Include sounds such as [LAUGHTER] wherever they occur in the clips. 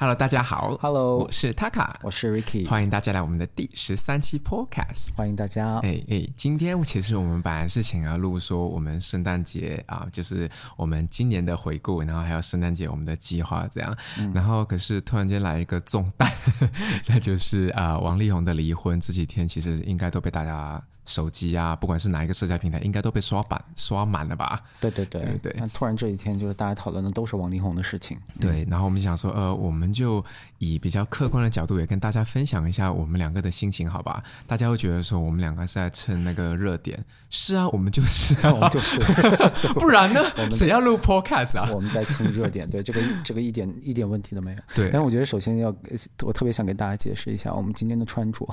Hello，大家好。Hello，我是 Taka，我是 Ricky，欢迎大家来我们的第十三期 Podcast。欢迎大家。哎哎，今天其实我们本来是想要录说我们圣诞节啊，就是我们今年的回顾，然后还有圣诞节我们的计划这样。嗯、然后可是突然间来一个重担，[LAUGHS] 那就是啊，王力宏的离婚。这几天其实应该都被大家。手机啊，不管是哪一个社交平台，应该都被刷版刷满了吧？对对对对对。那突然这一天，就是大家讨论的都是王力宏的事情。对，然后我们想说，呃，我们就以比较客观的角度，也跟大家分享一下我们两个的心情，好吧？大家会觉得说，我们两个是在蹭那个热点。是啊，我们就是啊，我们就是。[LAUGHS] 不然呢？[LAUGHS] 谁要录 Podcast 啊？我们在蹭热点，对这个 [LAUGHS] 这个一点一点问题都没有。对。但是我觉得，首先要我特别想给大家解释一下，我们今天的穿着。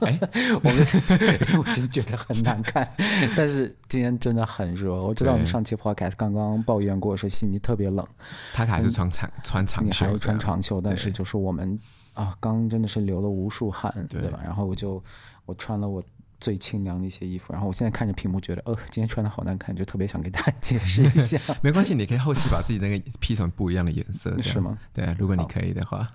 哎，我们我真觉得很难看。[LAUGHS] 但是今天真的很热，我知道我们上期 podcast 刚刚抱怨过说悉尼特别冷，他还是穿长穿长袖，还穿长袖，但是就是我们啊，刚真的是流了无数汗，对吧？然后我就我穿了我。最清凉的一些衣服，然后我现在看着屏幕，觉得呃，今天穿的好难看，就特别想给大家解释一下。[LAUGHS] 没关系，你可以后期把自己那个 P 成不一样的颜色，是吗？对，如果你可以的话。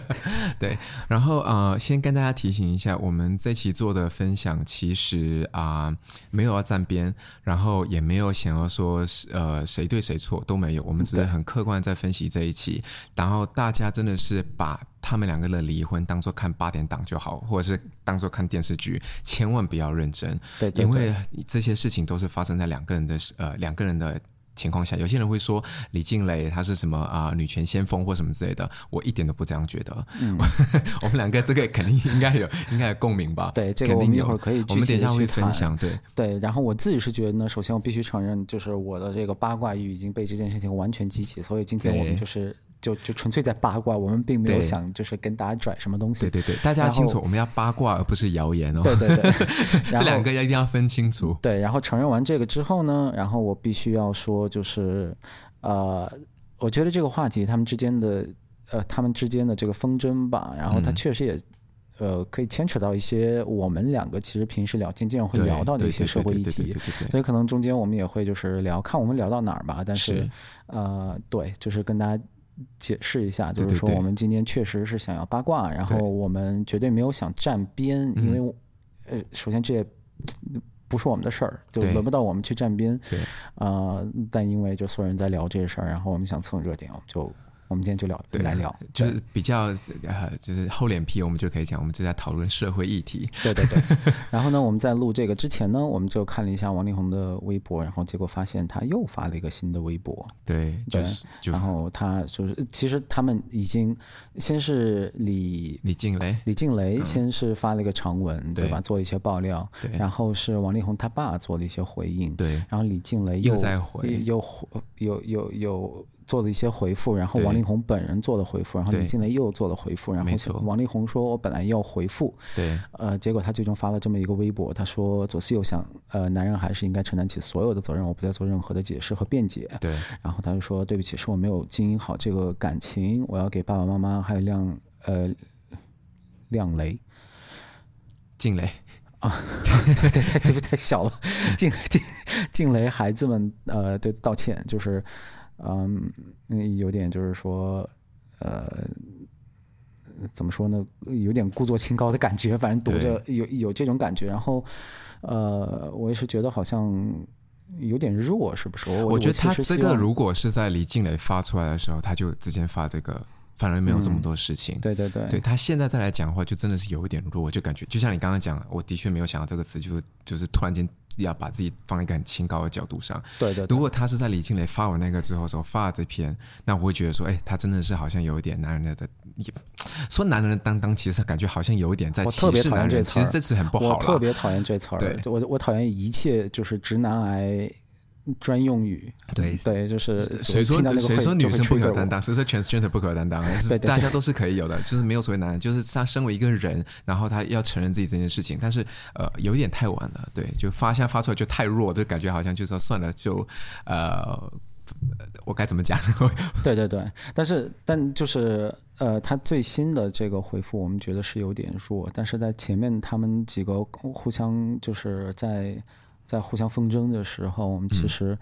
[LAUGHS] 对，然后呃，先跟大家提醒一下，我们这期做的分享其实啊、呃，没有要站边，然后也没有想要说呃谁对谁错都没有，我们只是很客观在分析这一期，然后大家真的是把。他们两个的离婚当做看八点档就好，或者是当做看电视剧，千万不要认真。对，对，对，因为这些事情都是发生在两个人的呃两个人的情况下。有些人会说李静蕾她是什么啊、呃、女权先锋或什么之类的，我一点都不这样觉得。嗯，[LAUGHS] 我们两个这个肯定应该有应该有共鸣吧？[LAUGHS] 对，这个我们一会儿可以，我们等一下会分享。对对，然后我自己是觉得呢，首先我必须承认，就是我的这个八卦欲已经被这件事情完全激起，所以今天我们就是。就就纯粹在八卦，我们并没有想就是跟大家拽什么东西。对对对，大家清楚，我们要八卦而不是谣言哦。对对对，[LAUGHS] 这两个要一定要分清楚。对，然后承认完这个之后呢，然后我必须要说，就是呃，我觉得这个话题他们之间的呃，他们之间的这个纷争吧，然后它确实也、嗯、呃，可以牵扯到一些我们两个其实平时聊天经常会聊到的一些社会议题，所以可能中间我们也会就是聊，看我们聊到哪儿吧。但是，是呃，对，就是跟大家。解释一下，就是说我们今天确实是想要八卦，然后我们绝对没有想站边，因为呃，首先这也不是我们的事儿，就轮不到我们去站边，对，呃，但因为就所有人在聊这事儿，然后我们想蹭热点，我们就。我们今天就聊，对，来聊，就是比较呃，就是厚脸皮，我们就可以讲，我们就在讨论社会议题。对对对。[LAUGHS] 然后呢，我们在录这个之前呢，我们就看了一下王力宏的微博，然后结果发现他又发了一个新的微博。对，就是。然后他就是，其实他们已经先是李李静蕾，李静蕾先是发了一个长文，对吧？做了一些爆料。对。然后是王力宏他爸做了一些回应。对。然后李静蕾又在回，又又又又。做了一些回复，然后王力宏本人做了回复，然后李静蕾又做了回复，然后王力宏说：“我本来要回复，对，呃，结果他最终发了这么一个微博，他说左思右想，呃，男人还是应该承担起所有的责任，我不再做任何的解释和辩解。”对，然后他就说：“对不起，是我没有经营好这个感情，我要给爸爸妈妈还有亮呃亮雷。静蕾。啊，对 [LAUGHS] 对对，这个太小了，静静静雷孩子们呃，对道歉，就是。”嗯，有点就是说，呃，怎么说呢？有点故作清高的感觉，反正读着有有这种感觉。然后，呃，我也是觉得好像有点弱，是不是？我我觉得他这个如果是在李静蕾发出来的时候，他就直接发这个。反而没有这么多事情，嗯、对对对，对他现在再来讲的话，就真的是有一点弱，就感觉就像你刚刚讲，我的确没有想到这个词，就是就是突然间要把自己放在一个很清高的角度上。对对，对，如果他是在李静磊发完那个之后说发了这篇，那我会觉得说，哎，他真的是好像有一点男人的，说男人的担当，其实感觉好像有一点在 [LAUGHS] 歧视男人。其实这次很不好，我特别讨厌这词儿。对，我我讨厌一切就是直男癌。专用语，对对，就是谁说谁说女生不可担当？谁说 transgender 不可担当？是大家都是可以有的，就是没有所谓男人，就是他身为一个人，然后他要承认自己这件事情，但是呃，有一点太晚了，对，就发现发出来就太弱，就感觉好像就说算了，就呃，我该怎么讲？[LAUGHS] 对对对，但是但就是呃，他最新的这个回复，我们觉得是有点弱，但是在前面他们几个互相就是在。在互相纷争的时候，我们其实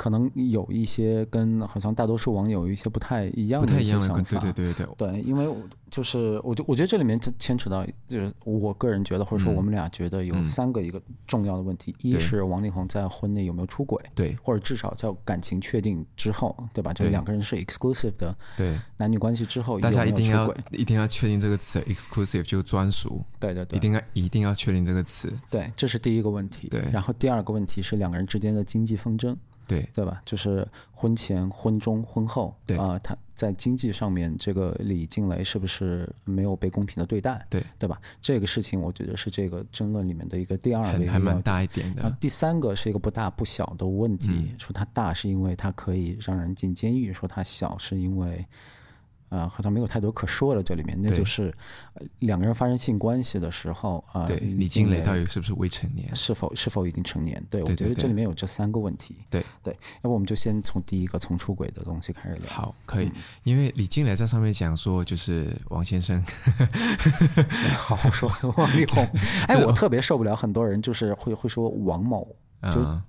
可能有一些跟好像大多数网友有一些不太一样的一些想法。对对对对对。对，因为就是我就我觉得这里面牵扯到，就是我个人觉得，或者说我们俩觉得有三个一个重要的问题：一是王力宏在婚内有没有出轨？对，或者至少在感情确定之后，对吧？就是两个人是 exclusive 的，对男女关系之后，大家一定要一定要确定这个词 exclusive 就专属。对对对，一定要一定要确定这个词。对，这是第一个问题。对，然后第二个问题是两个人之间的经济纷争。对对吧？就是婚前、婚中、婚后，对啊、呃，他在经济上面，这个李静蕾是不是没有被公平的对待？对对吧？这个事情，我觉得是这个争论里面的一个第二个，还蛮大一点的。第三个是一个不大不小的问题，嗯、说它大是因为它可以让人进监狱，说它小是因为。呃，好像没有太多可说的，这里面那就是两个人发生性关系的时候啊，对，李静蕾到底是不是未成年？是否是否已经成年？对，对，对，对，我觉得这里面有这三个问题。对对，要不我们就先从第一个从出轨的东西开始聊。好，可以，嗯、因为李静蕾在上面讲说，就是王先生，[LAUGHS] 好好说王力宏。哎，我特别受不了很多人就是会会说王某，就。嗯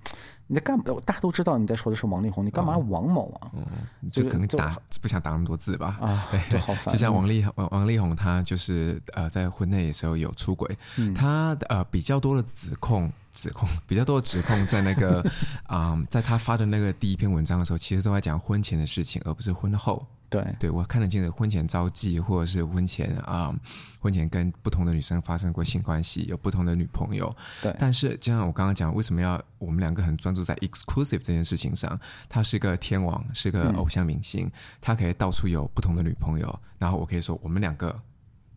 你在干嘛？大家都知道你在说的是王力宏，你干嘛王某啊？嗯，就可能打不想打那么多字吧。啊，对，好烦。就像王力王王力宏，他就是呃在婚内的时候有出轨，嗯、他呃比较多的指控指控比较多的指控在那个 [LAUGHS] 啊、呃，在他发的那个第一篇文章的时候，其实都在讲婚前的事情，而不是婚后。对，对我看得见的婚前招妓，或者是婚前啊、呃，婚前跟不同的女生发生过性关系，有不同的女朋友。对，但是就像我刚刚讲，为什么要我们两个很专注在 exclusive 这件事情上？他是个天王，是个偶像明星，嗯、他可以到处有不同的女朋友，然后我可以说我们两个。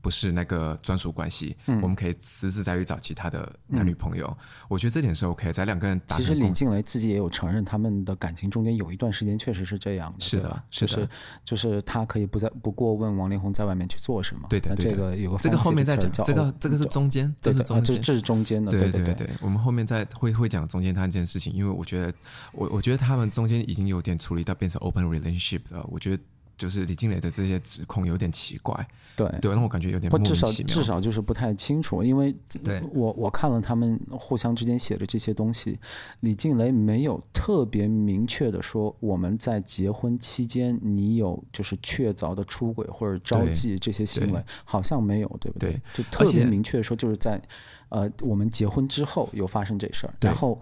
不是那个专属关系，嗯、我们可以私自再去找其他的男女朋友。嗯、我觉得这点是 OK，在两个人打。其实李静蕾自己也有承认，他们的感情中间有一段时间确实是这样的，是的，是的，就是就是他可以不再不过问王力宏在外面去做什么。对的，对的。这个有个这个后面再讲，这个这个是中间，这是中间，这是中间的。对对对对，我们后面再会会讲中间他这件事情，因为我觉得我我觉得他们中间已经有点处理到变成 open relationship 了，我觉得。就是李静蕾的这些指控有点奇怪，对对，让我感觉有点莫名其妙。至少至少就是不太清楚，因为对我我看了他们互相之间写的这些东西，李静蕾没有特别明确的说我们在结婚期间你有就是确凿的出轨或者招妓这些行为，好像没有，对不对？对，就特别明确的说就是在呃我们结婚之后有发生这事儿，然后。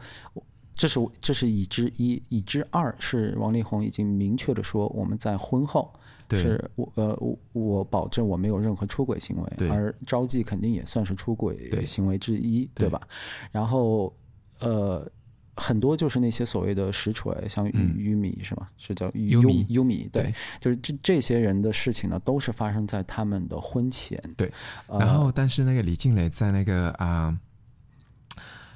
这是这是已知一，已知二是王力宏已经明确的说，我们在婚后是我呃我我保证我没有任何出轨行为，而招妓肯定也算是出轨行为之一，对，对吧？然后呃很多就是那些所谓的实锤，像于米、嗯、是吗？是叫优米优米对，对就是这这些人的事情呢，都是发生在他们的婚前。对，然后但是那个李静蕾在那个啊。呃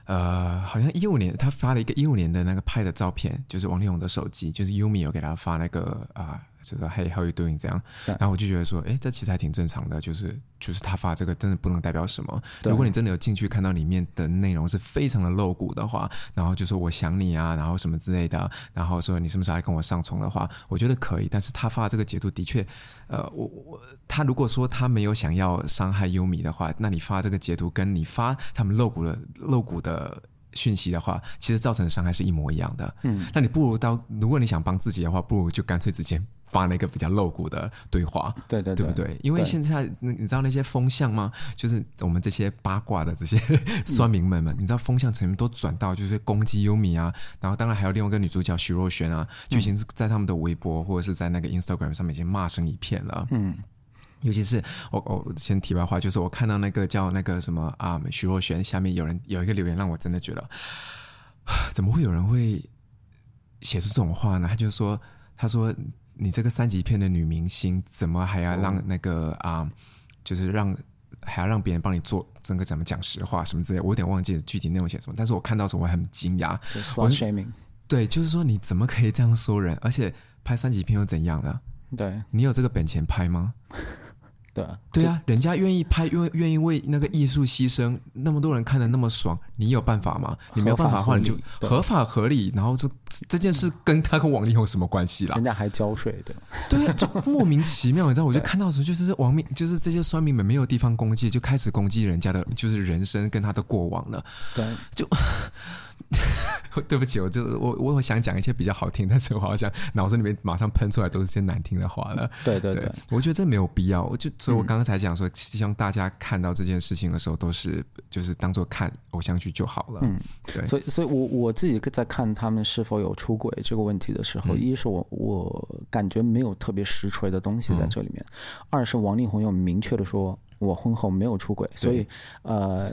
呃，好像一五年，他发了一个一五年的那个拍的照片，就是王力宏的手机，就是优米有给他发那个啊。就是 Hey, how you doing？这样，然后我就觉得说，哎，这其实还挺正常的，就是就是他发这个真的不能代表什么。如果你真的有进去看到里面的内容是非常的露骨的话，然后就说我想你啊，然后什么之类的，然后说你什么时候来跟我上床的话，我觉得可以。但是他发这个截图的确，呃，我我他如果说他没有想要伤害优米的话，那你发这个截图跟你发他们露骨的露骨的讯息的话，其实造成的伤害是一模一样的。嗯，那你不如到，如果你想帮自己的话，不如就干脆直接。发了一个比较露骨的对话，对对对，对不对？因为现在你知道那些风向吗？就是我们这些八卦的这些 [LAUGHS] 酸民们们，嗯、你知道风向全部都转到就是攻击优米啊，然后当然还有另外一个女主角徐若瑄啊，就已经是在他们的微博或者是在那个 Instagram 上面已经骂声一片了。嗯，尤其是我我先题外话，就是我看到那个叫那个什么啊徐若瑄下面有人有一个留言，让我真的觉得，[SIGHS] 怎么会有人会写出这种话呢？他就说，他说。你这个三级片的女明星，怎么还要让那个啊、就是让还要让别人帮你做整个怎么讲实话什么之类？我有点忘记具体内容写什么，但是我看到的时候我很惊讶。我 shaming，对，就是说你怎么可以这样说人？而且拍三级片又怎样了？对，你有这个本钱拍吗？对啊，对啊，人家愿意拍，愿愿意为那个艺术牺牲，那么多人看的那么爽，你有办法吗？你没有办法的话，你就合法合理，然后这这件事跟他跟王力宏有什么关系啦？人家还交税，对对啊，就莫名其妙，你知道？我就看到的时候，就是网民，就是这些酸民们没有地方攻击，就开始攻击人家的，就是人生跟他的过往了。对，就 [LAUGHS] 对不起，我就我我想讲一些比较好听，但是我好像脑子里面马上喷出来都是些难听的话了。对对对，对，我觉得这没有必要。我就所以，我刚刚才讲说，希望大家看到这件事情的时候，都是就是当做看偶像剧就好了。嗯，对。所以，所以我我自己在看他们是否有出轨这个问题的时候，嗯、一是我我感觉没有特别实锤的东西在这里面；嗯、二是王力宏有明确的说，我婚后没有出轨。所以，呃，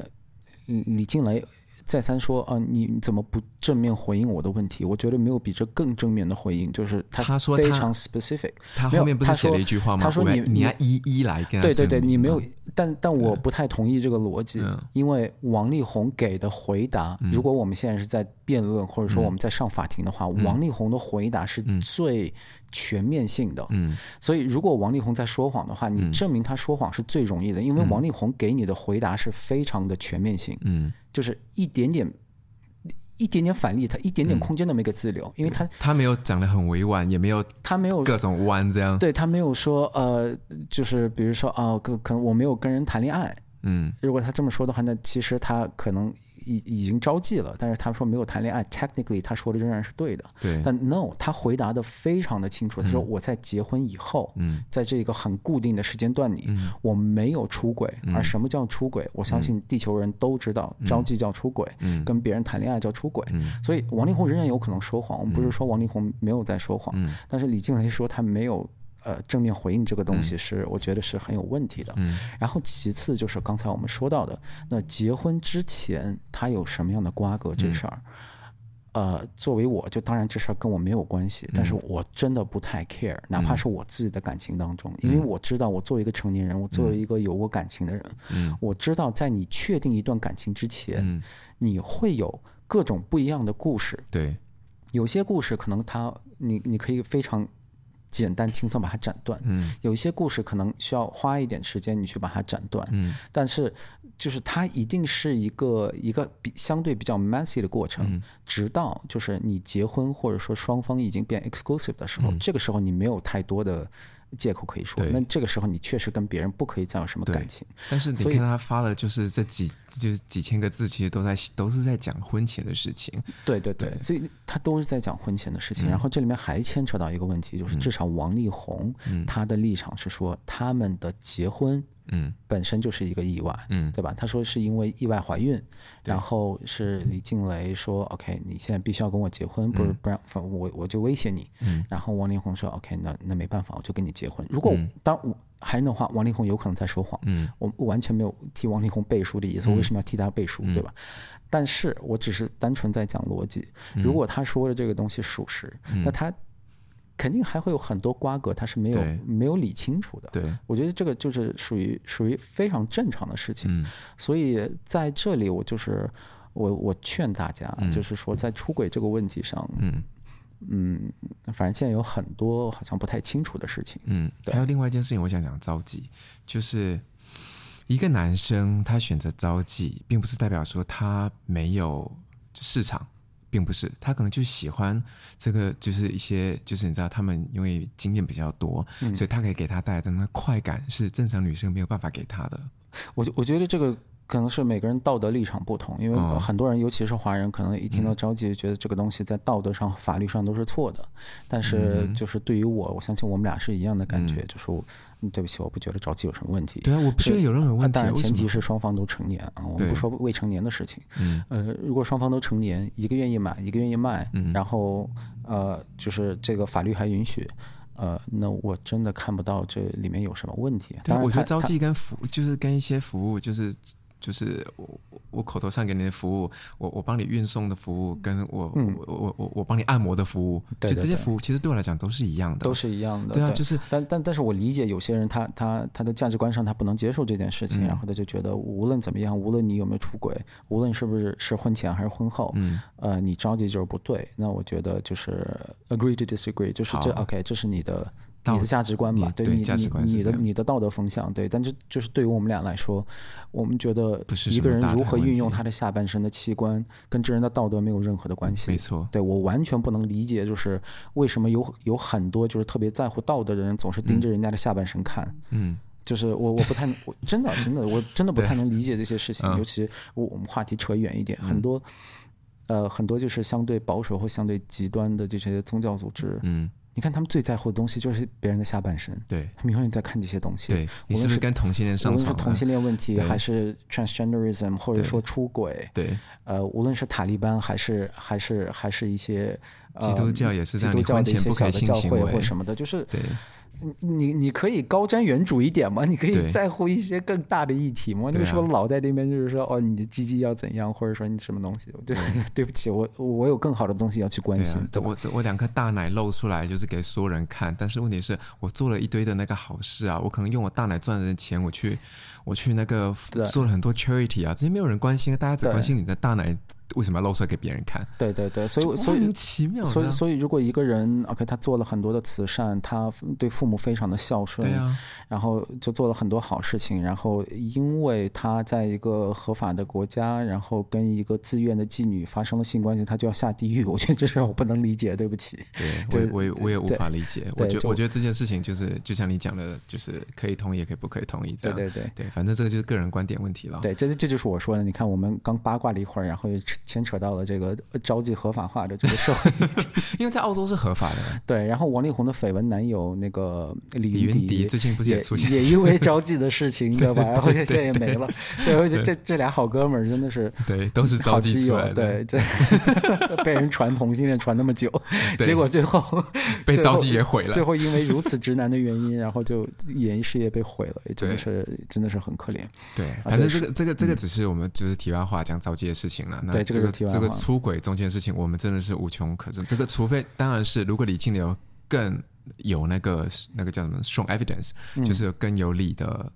李静蕾。再三说啊，你怎么不正面回应我的问题？我觉得没有比这更正面的回应，就是他说非常 specific。他后面不是写了一句话吗？他说你你要一一来跟他对对对，你没有，但但我不太同意这个逻辑，嗯、因为王力宏给的回答，嗯、如果我们现在是在辩论或者说我们在上法庭的话，嗯、王力宏的回答是最全面性的。嗯，所以如果王力宏在说谎的话，你证明他说谎是最容易的，因为王力宏给你的回答是非常的全面性。嗯。就是一点点，一点点反例，他一点点空间都没给自留，嗯、因为他他没有讲的很委婉，也没有他没有各种弯这样，对他没有说呃，就是比如说啊，可、呃、可能我没有跟人谈恋爱，嗯，如果他这么说的话，那其实他可能。已已经招妓了，但是他说没有谈恋爱，technically 他说的仍然是对的。对，但 no，他回答的非常的清楚，他说我在结婚以后，嗯，在这个很固定的时间段里，嗯，我没有出轨。而什么叫出轨？我相信地球人都知道，招妓叫出轨，嗯，跟别人谈恋爱叫出轨。所以王力宏仍然有可能说谎，我们不是说王力宏没有在说谎，但是李静蕾说他没有。呃，正面回应这个东西是，我觉得是很有问题的。嗯，然后其次就是刚才我们说到的，那结婚之前他有什么样的瓜葛这事儿，嗯、呃，作为我就当然这事儿跟我没有关系，但是我真的不太 care，哪怕是我自己的感情当中，因为我知道我作为一个成年人，我作为一个有过感情的人，嗯，我知道在你确定一段感情之前，你会有各种不一样的故事。对，有些故事可能他你你可以非常。简单轻松把它斩断，嗯，有一些故事可能需要花一点时间你去把它斩断，嗯，但是就是它一定是一个一个比相对比较 messy 的过程，嗯，直到就是你结婚或者说双方已经变 exclusive 的时候，嗯，这个时候你没有太多的。借口可以说，那这个时候你确实跟别人不可以再有什么感情。但是你看他发了，就是这几就是几千个字，其实都在都是在讲婚前的事情。对对对，所以他都是在讲婚前的事情。然后这里面还牵扯到一个问题，就是至少王力宏他的立场是说他们的结婚。嗯，本身就是一个意外，嗯，对吧？他说是因为意外怀孕，然后是李静蕾说，OK，你现在必须要跟我结婚，不是不然，我我就威胁你。嗯，然后王力宏说，OK，那那没办法，我就跟你结婚。如果当我还是那话，王力宏有可能在说谎。嗯，我完全没有替王力宏背书的意思，我为什么要替他背书，对吧？但是我只是单纯在讲逻辑。如果他说的这个东西属实，那他。肯定还会有很多瓜葛，他是没有没有理清楚的。对，我觉得这个就是属于属于非常正常的事情。嗯，所以在这里，我就是我我劝大家，就是说在出轨这个问题上，嗯嗯，反正现在有很多好像不太清楚的事情。嗯，还有另外一件事情，我想讲着急，就是一个男生他选择着急，并不是代表说他没有市场。并不是，他可能就喜欢这个，就是一些，就是你知道，他们因为经验比较多，嗯、所以他可以给他带来的那快感是正常女生没有办法给他的。我我觉得这个。可能是每个人道德立场不同，因为很多人，尤其是华人，可能一听到招妓，觉得这个东西在道德上、法律上都是错的。但是，就是对于我，我相信我们俩是一样的感觉，就是对不起，我不觉得着急有什么问题。对啊，我不觉得有任何问题。当然，前提是双方都成年啊，我们不说未成年的事情。嗯，呃，如果双方都成年，一个愿意买，一个愿意卖，然后呃，就是这个法律还允许，呃，那我真的看不到这里面有什么问题。当然，我觉得招妓跟服就是跟一些服务就是。就是我我口头上给你的服务，我我帮你运送的服务，跟我、嗯、我我我我帮你按摩的服务，对对对，就这些服务其实对我来讲都是一样的，都是一样的。对啊，就是但但但是我理解有些人他他他的价值观上他不能接受这件事情，嗯、然后他就觉得无论怎么样，无论你有没有出轨，无论是不是是婚前还是婚后，嗯，呃，你着急就是不对。那我觉得就是 agree to disagree，就是这 OK，这是你的。你的价值观吧，对你你你的你的道德风向，对，但是就是对于我们俩来说，我们觉得一个人如何运用他的下半身的器官，跟这人的道德没有任何的关系。没错，对我完全不能理解，就是为什么有有很多就是特别在乎道德的人，总是盯着人家的下半身看。嗯，就是我我不太，我真的真的我真的不太能理解这些事情，尤其我我们话题扯远一点，很多。呃，很多就是相对保守或相对极端的这些宗教组织，嗯。你看他们最在乎的东西就是别人的下半身，对，他们永远在看这些东西。对，你是不是跟同性恋上床？无论是同性恋问题，还是 transgenderism，或者说出轨，对，呃，无论是塔利班，还是还是还是一些、呃、基督教也是基督教的一些小的教会或什么的，就是对。你你可以高瞻远瞩一点吗？你可以在乎一些更大的议题吗？你说老在那边就是说哦，你的鸡鸡要怎样，或者说你什么东西？对，[LAUGHS] 对不起，我我有更好的东西要去关心。啊、我我两颗大奶露出来就是给所有人看，但是问题是我做了一堆的那个好事啊，我可能用我大奶赚的钱，我去我去那个做了很多 charity 啊，这些没有人关心，大家只关心你的大奶。为什么要露出来给别人看？对对对，所以所以莫名其妙。所以所以，如果一个人 OK，他做了很多的慈善，他对父母非常的孝顺，对啊，然后就做了很多好事情，然后因为他在一个合法的国家，然后跟一个自愿的妓女发生了性关系，他就要下地狱。[LAUGHS] 我觉得这事我不能理解，对不起。对，我我也我也无法理解。我觉得我觉得这件事情就是就像你讲的，就是可以同意也可以不可以同意这样。对对对对，反正这个就是个人观点问题了。对，这这就是我说的。你看，我们刚八卦了一会儿，然后又牵扯到了这个。呃，招妓合法化的这个 [LAUGHS] 社会，因为在澳洲是合法的。对，然后王力宏的绯闻男友那个李云迪最近不是也出现，也因为招妓的事情，你知道吧？然后现在也没了。对，这这这俩好哥们儿真的是，对，都是招妓出来的。对，这 [LAUGHS] 被人传同性恋传那么久，结果最后被招妓也毁了。最后因为如此直男的原因，然后就演艺事业被毁了，也真的是真的是很可怜。对，反正这个这个这个只是我们就是题外话讲招妓的事情了。对，这个这个出轨中间的事情，我们真的是无穷可证。这个，除非当然是，如果李清流更有那个那个叫什么 strong evidence，就是更有理的。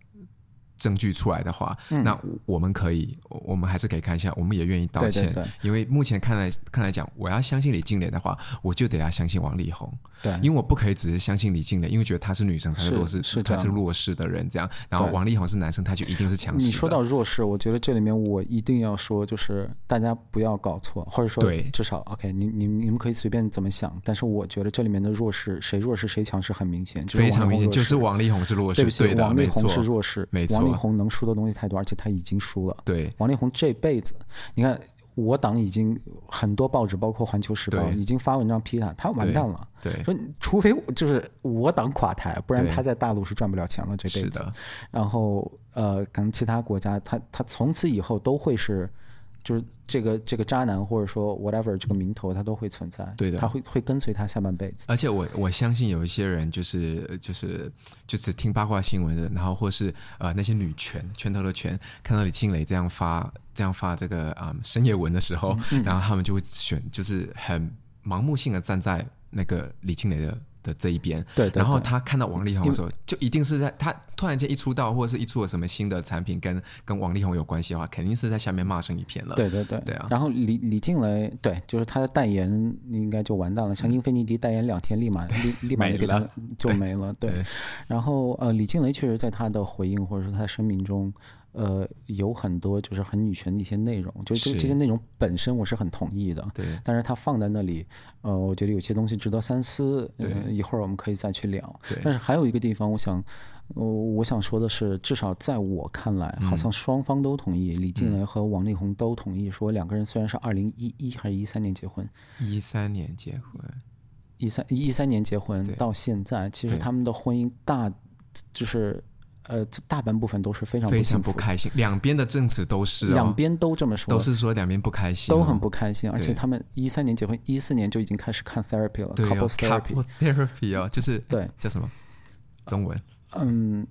证据出来的话，嗯、那我们可以，我们还是可以看一下，我们也愿意道歉。对对对，因为目前看来看来讲，我要相信李静蕾的话，我就得要相信王力宏。对，因为我不可以只是相信李静蕾，因为觉得她是女生，她是弱势，是她是弱势的人这样。然后王力宏是男生，他就一定是强势。你说到弱势，我觉得这里面我一定要说，就是大家不要搞错，或者说对，至少 OK，你你你们可以随便怎么想，但是我觉得这里面的弱势，谁弱势谁强势很明显，就是、非常明显，就是王力宏是弱势。对不起，对的，王力宏是弱势，没错，王力宏能输的东西太多，而且他已经输了。对，王力宏这辈子，你看我党已经很多报纸，包括《环球时报》已经发文章批他，他完蛋了。对，对说除非就是我党垮台，不然他在大陆是赚不了钱了这辈子。然后呃，可能其他国家，他他从此以后都会是。就是这个这个渣男，或者说 whatever 这个名头，他都会存在。对的，他会会跟随他下半辈子。而且我我相信有一些人就是就是就只听八卦新闻的，然后或是呃那些女权拳头的拳，看到李静蕾这样发这样发这个啊、嗯、深夜文的时候，嗯、然后他们就会选就是很盲目性的站在那个李静蕾的。的这一边，对，然后他看到王力宏的时候，就一定是在他突然间一出道，或者是一出了什么新的产品跟跟王力宏有关系的话，肯定是在下面骂声一片了。对对对，对啊。然后李李静蕾，对，就是他的代言应该就完蛋了，像英菲尼迪代言两天，立马立立马就给他就没了。对，然后呃，李静蕾确实在他的回应或者说他的声明中。呃，有很多就是很女权的一些内容，就这这些内容本身我是很同意的。对，但是它放在那里，呃，我觉得有些东西值得三思。对，呃，一会儿我们可以再去聊。对，但是还有一个地方，我想，呃，我想说的是，至少在我看来，好像双方都同意，嗯，李静蕾和王力宏都同意，说两个人虽然是二零一一还是一三年结婚，一三年结婚，一三一三年结婚到现在，其实他们的婚姻大就是。呃，大半部分都是非常非常不开心，两边的证词都是、哦，两边都这么说，都是说两边不开心、哦，都很不开心，而且他们一三年结婚，一四年就已经开始看 therapy 了对、哦、，couples therapy，, 哦，就是 [LAUGHS] 对叫什么中文？嗯，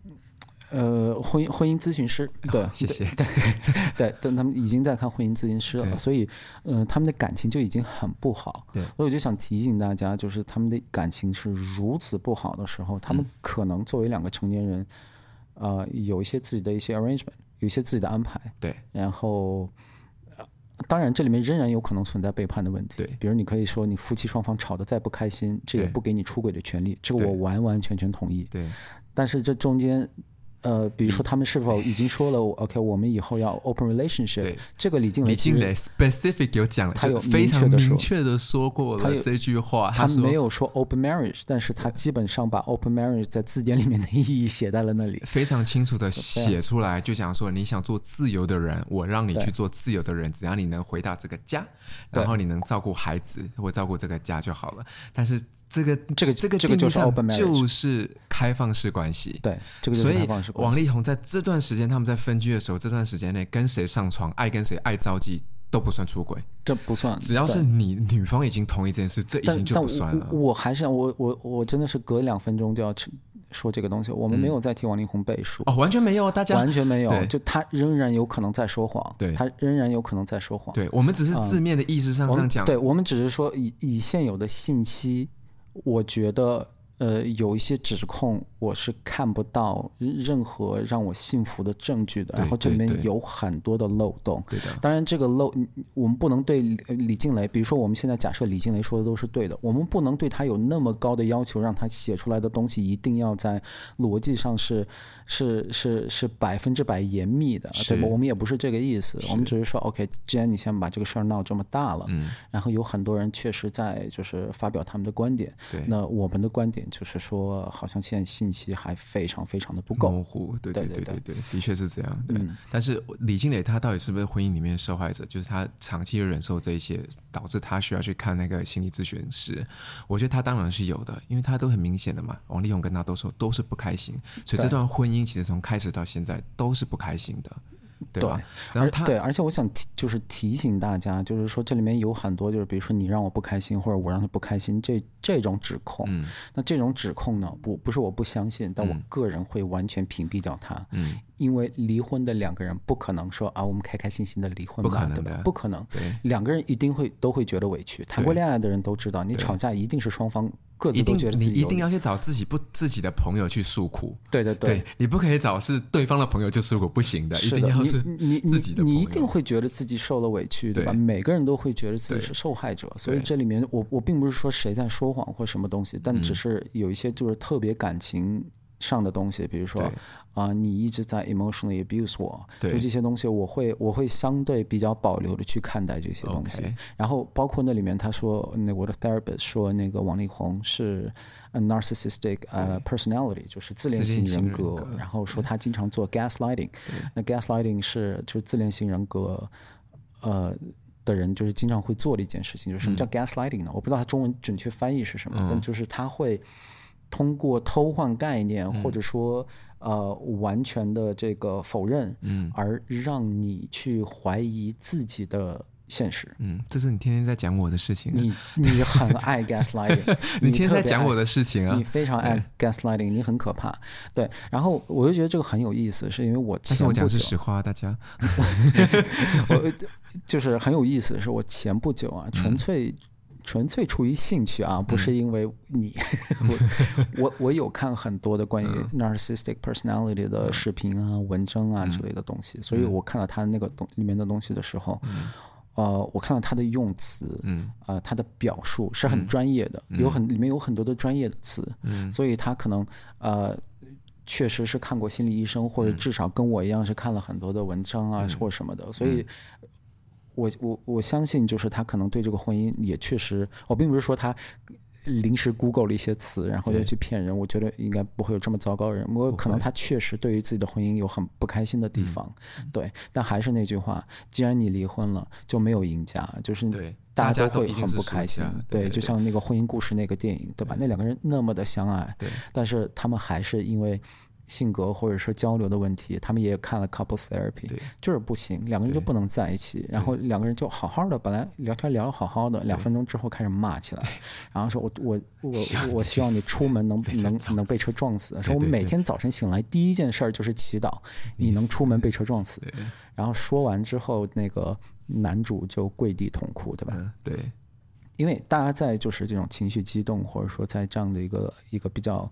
呃，婚姻婚姻咨询师，对，哦、谢谢，[LAUGHS] 对对 [LAUGHS] 对，但他们已经在看婚姻咨询师了，所以，嗯、呃，他们的感情就已经很不好，对，所以我就想提醒大家，就是他们的感情是如此不好的时候，他们可能作为两个成年人。嗯呃，有一些自己的一些 arrangement，有一些自己的安排。对。然后，当然这里面仍然有可能存在背叛的问题。对。比如你可以说你夫妻双方吵得再不开心，这也不给你出轨的权利，这个我完完全全同意。对。但是这中间，呃，比如说他们是否已经说了，[LAUGHS] OK，我们以后要 open relationship，对。这个李静蕾，李静蕾 specific 有讲了，他有非常明确的说。过了这句话，他没有说 open marriage，但是他基本上把 open marriage 在字典里面的意义写在了那里，非常清楚的写出来，就讲说你想做自由的人，我让你去做自由的人，只要你能回到这个家，然后你能照顾孩子或照顾这个家就好了。但是这个这个这个这个就是 open marriage，就是开放式关系，对，这个就是开放式关系。王力宏在这段时间，他们在分居的时候，这段时间内跟谁上床，爱跟谁，爱着急都不算出轨，这不算。只要是你女方已经同意这件事，这已经就不算了。我，我还是我我我真的是隔两分钟就要说这个东西。我们没有在替王力宏背书、嗯、哦，完全没有，大家完全没有，就他仍然有可能在说谎，对，他仍然有可能在说谎。对，我们只是字面的意思上这样讲、嗯，对，我们只是说以以现有的信息，我觉得。呃，有一些指控，我是看不到任何让我信服的证据的。然后这里面有很多的漏洞。对的。当然，这个漏，我们不能对李静蕾，比如说我们现在假设李静蕾说的都是对的，我们不能对他有那么高的要求，让他写出来的东西一定要在逻辑上是是是是百分之百严密的，对吧？我们也不是这个意思，我们只是说，OK，既然你先把这个事儿闹这么大了，嗯，然后有很多人确实在就是发表他们的观点，对，那我们的观点。就是说，好像现在信息还非常非常的不够模糊，对对对对对，的确是这样。对，但是李金磊他到底是不是婚姻里面的受害者？就是他长期忍受这一些，导致他需要去看那个心理咨询师。我觉得他当然是有的，因为他都很明显的嘛。王力宏跟他都说都是不开心，所以这段婚姻其实从开始到现在都是不开心的。对吧？然后他对，而且我想提，就是提醒大家，就是说这里面有很多，就是比如说你让我不开心，或者我让他不开心，这这种指控，嗯，那这种指控呢，不不是我不相信，但我个人会完全屏蔽掉他，嗯，因为离婚的两个人不可能说啊，我们开开心心的离婚吧，不可能的，对吧？不可能，两个人一定会都会觉得委屈。谈过恋爱的人都知道，你吵架一定是双方。各自都觉得自己你一定要去找自己不自己的朋友去诉苦，对对对，对，你不可以找是对方的朋友就诉苦，不行的，的，一定要是你自己的你，你一定会觉得自己受了委屈，对吧？每个人都会觉得自己是受害者，所以这里面我我并不是说谁在说谎或什么东西，但只是有一些就是特别感情上的东西，比如说啊、呃，你一直在 emotionally abuse 我，对，就这些东西，我会我会相对比较保留的去看待这些东西。Okay. 然后包括那里面他说，那我的 therapist 说那个王力宏是 a narcissistic 呃、uh, personality，就是自恋型人格，人格，然后说他经常做 gaslighting，那 gaslighting 是就是自恋型人格呃的人就是经常会做的一件事情。就是什么叫 gaslighting 呢？嗯、我不知道他中文准确翻译是什么，嗯、但就是他会。通过偷换概念，或者说、嗯、呃完全的这个否认，嗯，而让你去怀疑自己的现实。嗯，这是你天天在讲我的事情、啊。你你很爱 gaslighting，[LAUGHS] 你天天在讲我的事情啊，你非常爱 gaslighting，你很可怕。对，然后我就觉得这个很有意思，是因为我前不久，但是我讲的是实话，大家，[LAUGHS] 我 [LAUGHS] 就是很有意思，是我前不久啊，纯粹。嗯纯粹出于兴趣啊，不是因为你，[LAUGHS] 嗯、我我我有看很多的关于 narcissistic personality 的视频啊、嗯、文章啊之类的东西，嗯、所以我看到他那个东里面的东西的时候，嗯、呃，我看到他的用词，嗯，呃，他的表述是很专业的，嗯、有很里面有很多的专业的词，嗯，所以他可能呃，确实是看过心理医生，或者至少跟我一样是看了很多的文章啊、嗯、或什么的，所以。我我我相信，就是他可能对这个婚姻也确实，我并不是说他临时 Google 了一些词，然后又去骗人。我觉得应该不会有这么糟糕的人。我可能他确实对于自己的婚姻有很不开心的地方，对。但还是那句话，既然你离婚了，就没有赢家，就是大家都会很不开心。对，就像那个婚姻故事那个电影，对吧？那两个人那么的相爱，对，但是他们还是因为。性格或者说交流的问题，他们也看了 couples therapy，就是不行，两个人就不能在一起，然后两个人就好好的，本来聊天聊得好好的，两分钟之后开始骂起来，然后说我我我我希望你出门能能能被车撞死，说我们每天早晨醒来第一件事儿就是祈祷你能出门被车撞死，然后说完之后，那个男主就跪地痛哭，对吧？对，因为大家在就是这种情绪激动，或者说在这样的一个一个比较。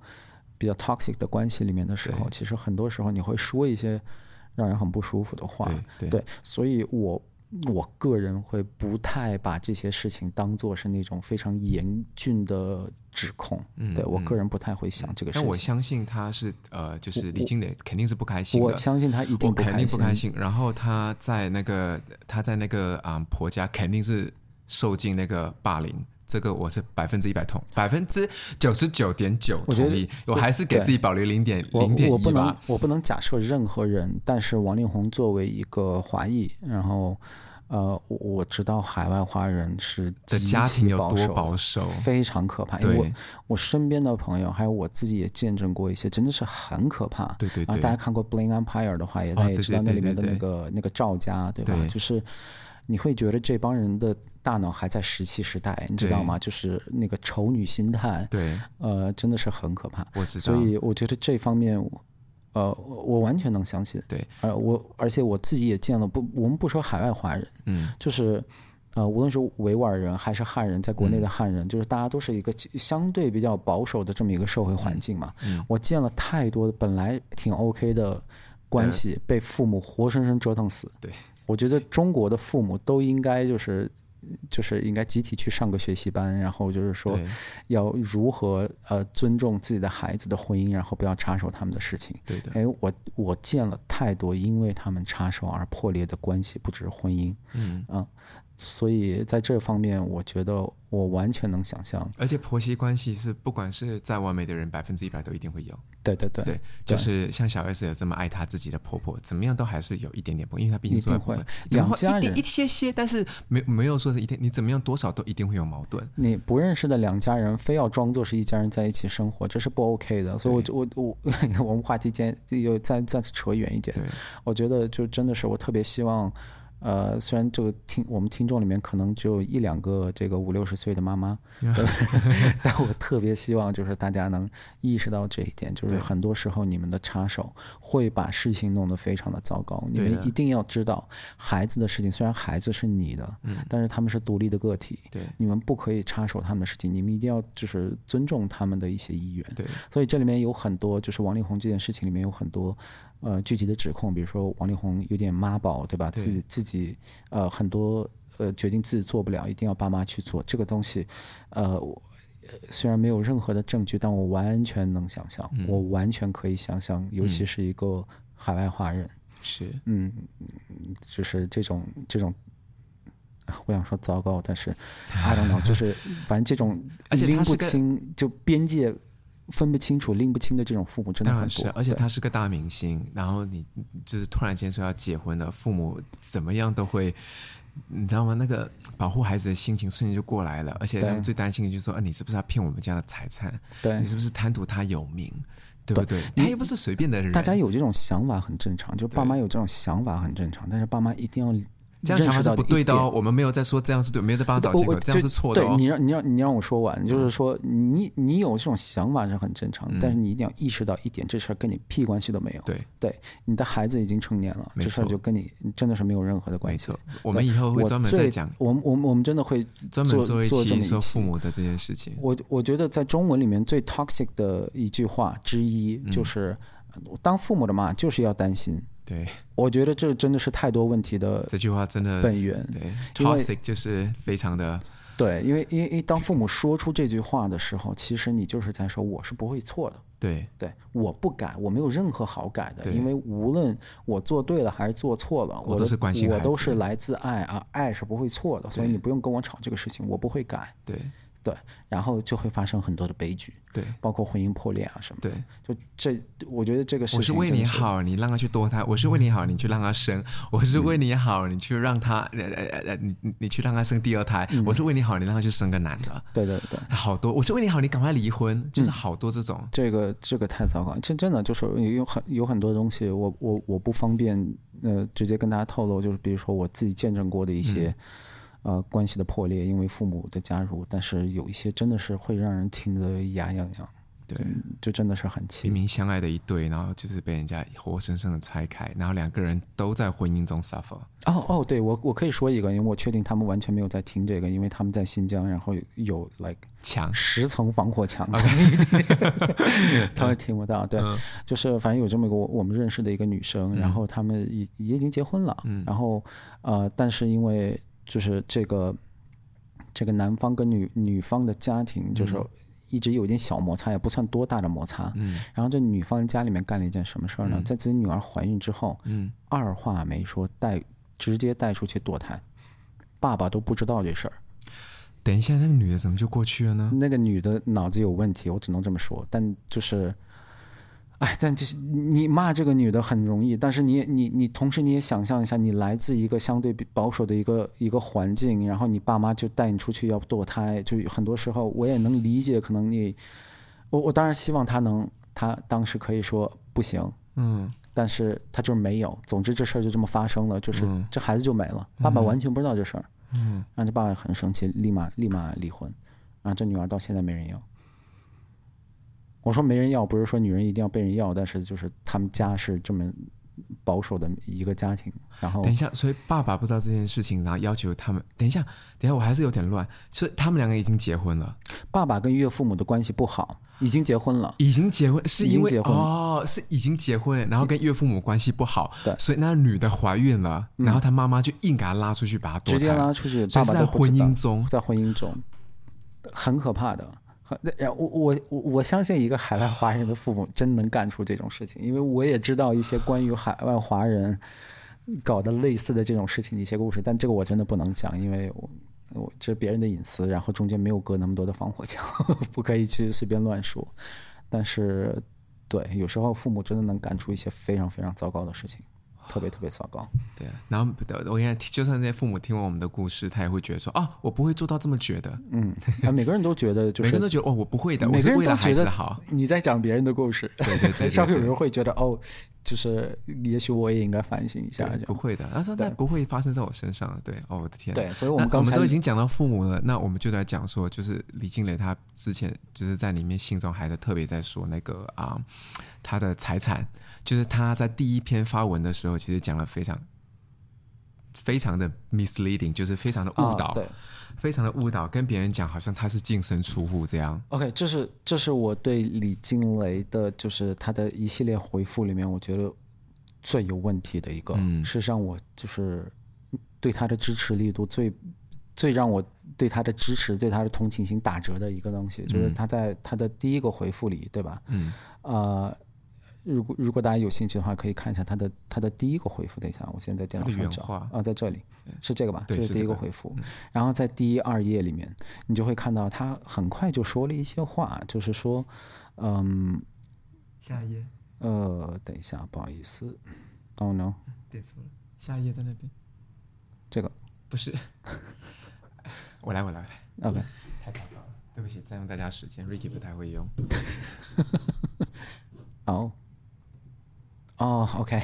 比较 toxic 的关系里面的时候，其实很多时候你会说一些让人很不舒服的话，对，对，对，所以我我个人会不太把这些事情当做是那种非常严峻的指控，嗯，对我个人不太会想这个事情。但我相信他是呃，就是李金磊肯定是不开心的。我相信他一定不开心，肯定不开心。然后他在那个他在那个啊、嗯、婆家肯定是受尽那个霸凌。这个我是百分之一百同，百分之九十九点九同意。我还是给自己保留零点零点一吧。我不能，我不能假设任何人，但是王力宏作为一个华裔，然后呃，我知道海外华人是的家庭有多保守，非常可怕。因为我我身边的朋友还有我自己也见证过一些，真的是很可怕。对对对。大家看过《Bling Empire》的话，也大家也知道那里面的那个那个赵家，对吧？就是你会觉得这帮人的。大脑还在石器时代，你知道吗？就是那个丑女心态，对，呃，真的是很可怕。我知道，所以我觉得这方面，呃，我完全能相信。对，呃，我而且我自己也见了不，我们不说海外华人，嗯，就是呃，无论是维吾尔人还是汉人，在国内的汉人，嗯，就是大家都是一个相对比较保守的这么一个社会环境嘛。嗯，我见了太多本来挺 OK 的关系被父母活生生折腾死。对，我觉得中国的父母都应该就是。就是应该集体去上个学习班，然后就是说要如何呃尊重自己的孩子的婚姻，然后不要插手他们的事情。对的，哎，我我见了太多因为他们插手而破裂的关系，不只是婚姻。嗯啊，所以在这方面，我觉得我完全能想象。而且婆媳关系是不管是再完美的人，百分之一百都一定会有。对对对，对，就是像小 S 有这么爱她自己的婆婆，怎么样都还是有一点点不，因为她毕竟做会两家人一些些，但是没没有说是一天，你怎么样多少都一定会有矛盾。你不认识的两家人非要装作是一家人在一起生活，这是不 OK 的。所以我，就我我 [LAUGHS] 我们话题间又再再次扯远一点。对，我觉得就真的是我特别希望。呃，虽然这个听我们听众里面可能只有一两个这个五六十岁的妈妈 [LAUGHS] [LAUGHS] 但我特别希望就是大家能意识到这一点，就是很多时候你们的插手会把事情弄得非常的糟糕。你们一定要知道，孩子的事情虽然孩子是你的，但是他们是独立的个体，对，你们不可以插手他们的事情，你们一定要就是尊重他们的一些意愿。对，所以这里面有很多，就是王力宏这件事情里面有很多。呃，具体的指控，比如说王力宏有点妈宝，对吧？对自己自己呃很多呃决定自己做不了，一定要爸妈去做这个东西。呃，虽然没有任何的证据，但我完全能想象，嗯、我完全可以想象，尤其是一个海外华人，是嗯，就是这种这种，我想说糟糕，但是 I don't know，就是 [LAUGHS] 反正这种拎不清就边界。分不清楚、拎不清的这种父母真的很多，是，而且他是个大明星，然后你就是突然间说要结婚了，父母怎么样都会，你知道吗？那个保护孩子的心情瞬间就过来了，而且他们最担心的就是说，啊，你是不是要骗我们家的财产？对，你是不是贪图他有名？对不对？他又不是随便的人。大家有这种想法很正常，就爸妈有这种想法很正常，但是爸妈一定要。这样想法是不对的哦，我们没有在说这样是对，没有在帮他找借口，这样是错的哦。对，你让你让你让我说完，就是说你你有这种想法是很正常，但是你一定要意识到一点，这事儿跟你屁关系都没有。对对，你的孩子已经成年了，这事儿就跟你真的是没有任何的关系。没错，我们以后会专门再讲。我们我们我们真的会专门做一期说父母的这件事情。我我觉得在中文里面最 toxic 的一句话之一就是，当父母的嘛就是要担心。对，我觉得这真的是太多问题的。这句话真的本源，对，toxic 就是非常的。对，因为因为当父母说出这句话的时候，其实你就是在说我是不会错的。对对，我不改，我没有任何好改的，因为无论我做对了还是做错了，我都是关心我都是来自爱啊，爱是不会错的，所以你不用跟我吵这个事情，我不会改。对。对，然后就会发生很多的悲剧，对，包括婚姻破裂啊什么的。对，就这，我觉得这个是。我是为你好，你让他去堕胎；我是为你好，你去让他生；嗯、我是为你好，你去让他呃呃呃，你你去让他生第二胎；嗯、我是为你好，你让他去生个男的。对对对，好多。我是为你好，你赶快离婚，就是好多这种。嗯、这个这个太糟糕，真真的就是有很有很多东西我，我我我不方便呃直接跟大家透露，就是比如说我自己见证过的一些。嗯呃，关系的破裂，因为父母的加入，但是有一些真的是会让人听得牙痒痒。对，就真的是很气。明明相爱的一对，然后就是被人家活生生的拆开，然后两个人都在婚姻中 suffer。哦哦，对我我可以说一个，因为我确定他们完全没有在听这个，因为他们在新疆，然后有 like 墙十层防火墙. [LAUGHS] [LAUGHS] 他们听不到。对，嗯、就是反正有这么一个我们认识的一个女生，然后他们也也已经结婚了，嗯、然后呃，但是因为就是这个这个男方跟女女方的家庭就是。一直有点小摩擦，也不算多大的摩擦。嗯，然后这女方家里面干了一件什么事儿呢？嗯、在自己女儿怀孕之后，嗯，二话没说带直接带出去堕胎，爸爸都不知道这事儿。等一下，那个女的怎么就过去了呢？那个女的脑子有问题，我只能这么说。但就是。哎，但这是你骂这个女的很容易，但是你也你你同时你也想象一下，你来自一个相对保守的一个一个环境，然后你爸妈就带你出去要堕胎，就很多时候我也能理解，可能你我我当然希望他能，他当时可以说不行，嗯，但是他就是没有，总之这事儿就这么发生了，就是这孩子就没了，爸爸完全不知道这事儿，嗯，然后这爸爸很生气，立马立马离婚，然后这女儿到现在没人要。我说没人要，不是说女人一定要被人要，但是就是他们家是这么保守的一个家庭。然后等一下，所以爸爸不知道这件事情，然后要求他们。等一下，等一下，我还是有点乱。所以他们两个已经结婚了。爸爸跟岳父母的关系不好，已经结婚了。已经结婚是因为结婚哦，是已经结婚，然后跟岳父母关系不好。对，所以那女的怀孕了，然后她妈妈就硬给她拉出去，把她直接拉出去。爸爸在婚姻中，在婚姻中，很可怕的。然我我我我相信一个海外华人的父母真能干出这种事情，因为我也知道一些关于海外华人搞的类似的这种事情的一些故事，但这个我真的不能讲，因为我我这是别人的隐私，然后中间没有隔那么多的防火墙，[LAUGHS] 不可以去随便乱说。但是，对，有时候父母真的能干出一些非常非常糟糕的事情。特别特别糟糕，对啊。然后我跟你讲，就算那些父母听完我们的故事，他也会觉得说啊，我不会做到这么绝的。嗯，每个人都觉得，就是每个人都觉得哦，我不会的。每个人都觉得我是为了孩子好。你在讲别人的故事，对对对，对，稍微 [LAUGHS] 有人会觉得哦，就是也许我也应该反省一下。不会的，他说那不会发生在我身上。对，哦，我的天。对，所以我们刚才我们都已经讲到父母了，那我们就来讲说，就是李静蕾她之前就是在里面信中还在特别在说那个啊，她的财产。就是她在第一篇发文的时候，其实讲了非常非常的 misleading，就是非常的误导，非常的误导，跟别人讲好像他是净身出户这样。OK，这是这是我对李静蕾的，就是他的一系列回复里面，我觉得最有问题的一个。嗯，事实上，我就是对他的支持力度最最让我对他的支持、对他的同情心打折的一个东西，就是他在他的第一个回复里，对吧？嗯，呃。如果如果大家有兴趣的话，可以看一下他的他的第一个回复。等一下，我现在在电脑上找啊，在这里是这个吧？这是第一个回复。然后在第一二页里面，你就会看到他很快就说了一些话，就是说，嗯，下一页。呃，等一下，不好意思，Oh no，点错了，下一页在那边。这个不是，[LAUGHS] 我来，我来，我来。OK，[LAUGHS] 太糟糕了，对不起，占用大家时间，Ricky 不太会用。[LAUGHS] 哦。哦、oh，OK，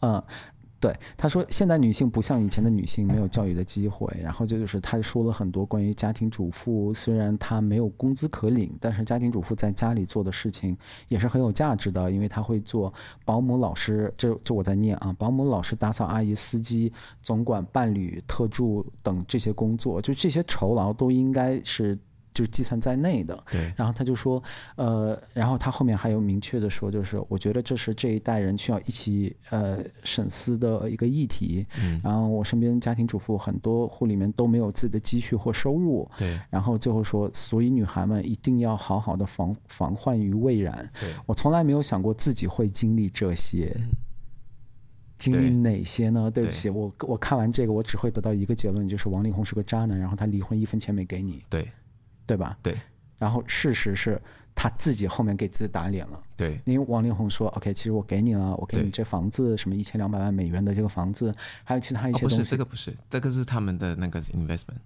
嗯，[LAUGHS] 对，他说现代女性不像以前的女性没有教育的机会，然后这就是他说了很多关于家庭主妇，虽然她没有工资可领，但是家庭主妇在家里做的事情也是很有价值的，因为她会做保姆、老师，这这我在念啊，保姆、老师、打扫阿姨、司机、总管、伴侣、特助等这些工作，就这些酬劳都应该是。就是计算在内的，对。然后他就说，呃，然后他后面还有明确的说，就是我觉得这是这一代人需要一起呃审思的一个议题。嗯。然后我身边家庭主妇很多户里面都没有自己的积蓄或收入。对。然后最后说，所以女孩们一定要好好的防防患于未然。对。我从来没有想过自己会经历这些。嗯。经历哪些呢？对，对不起，我我看完这个，我只会得到一个结论，就是王力宏是个渣男，然后他离婚一分钱没给你。对。对吧？对。然后事实是他自己后面给自己打脸了。对。因为王力宏说：“OK，其实我给你了，我给你这房子，什么一千两百万美元的这个房子，还有其他一些东西。”不是这个，不是这个，是他们的那个 investment。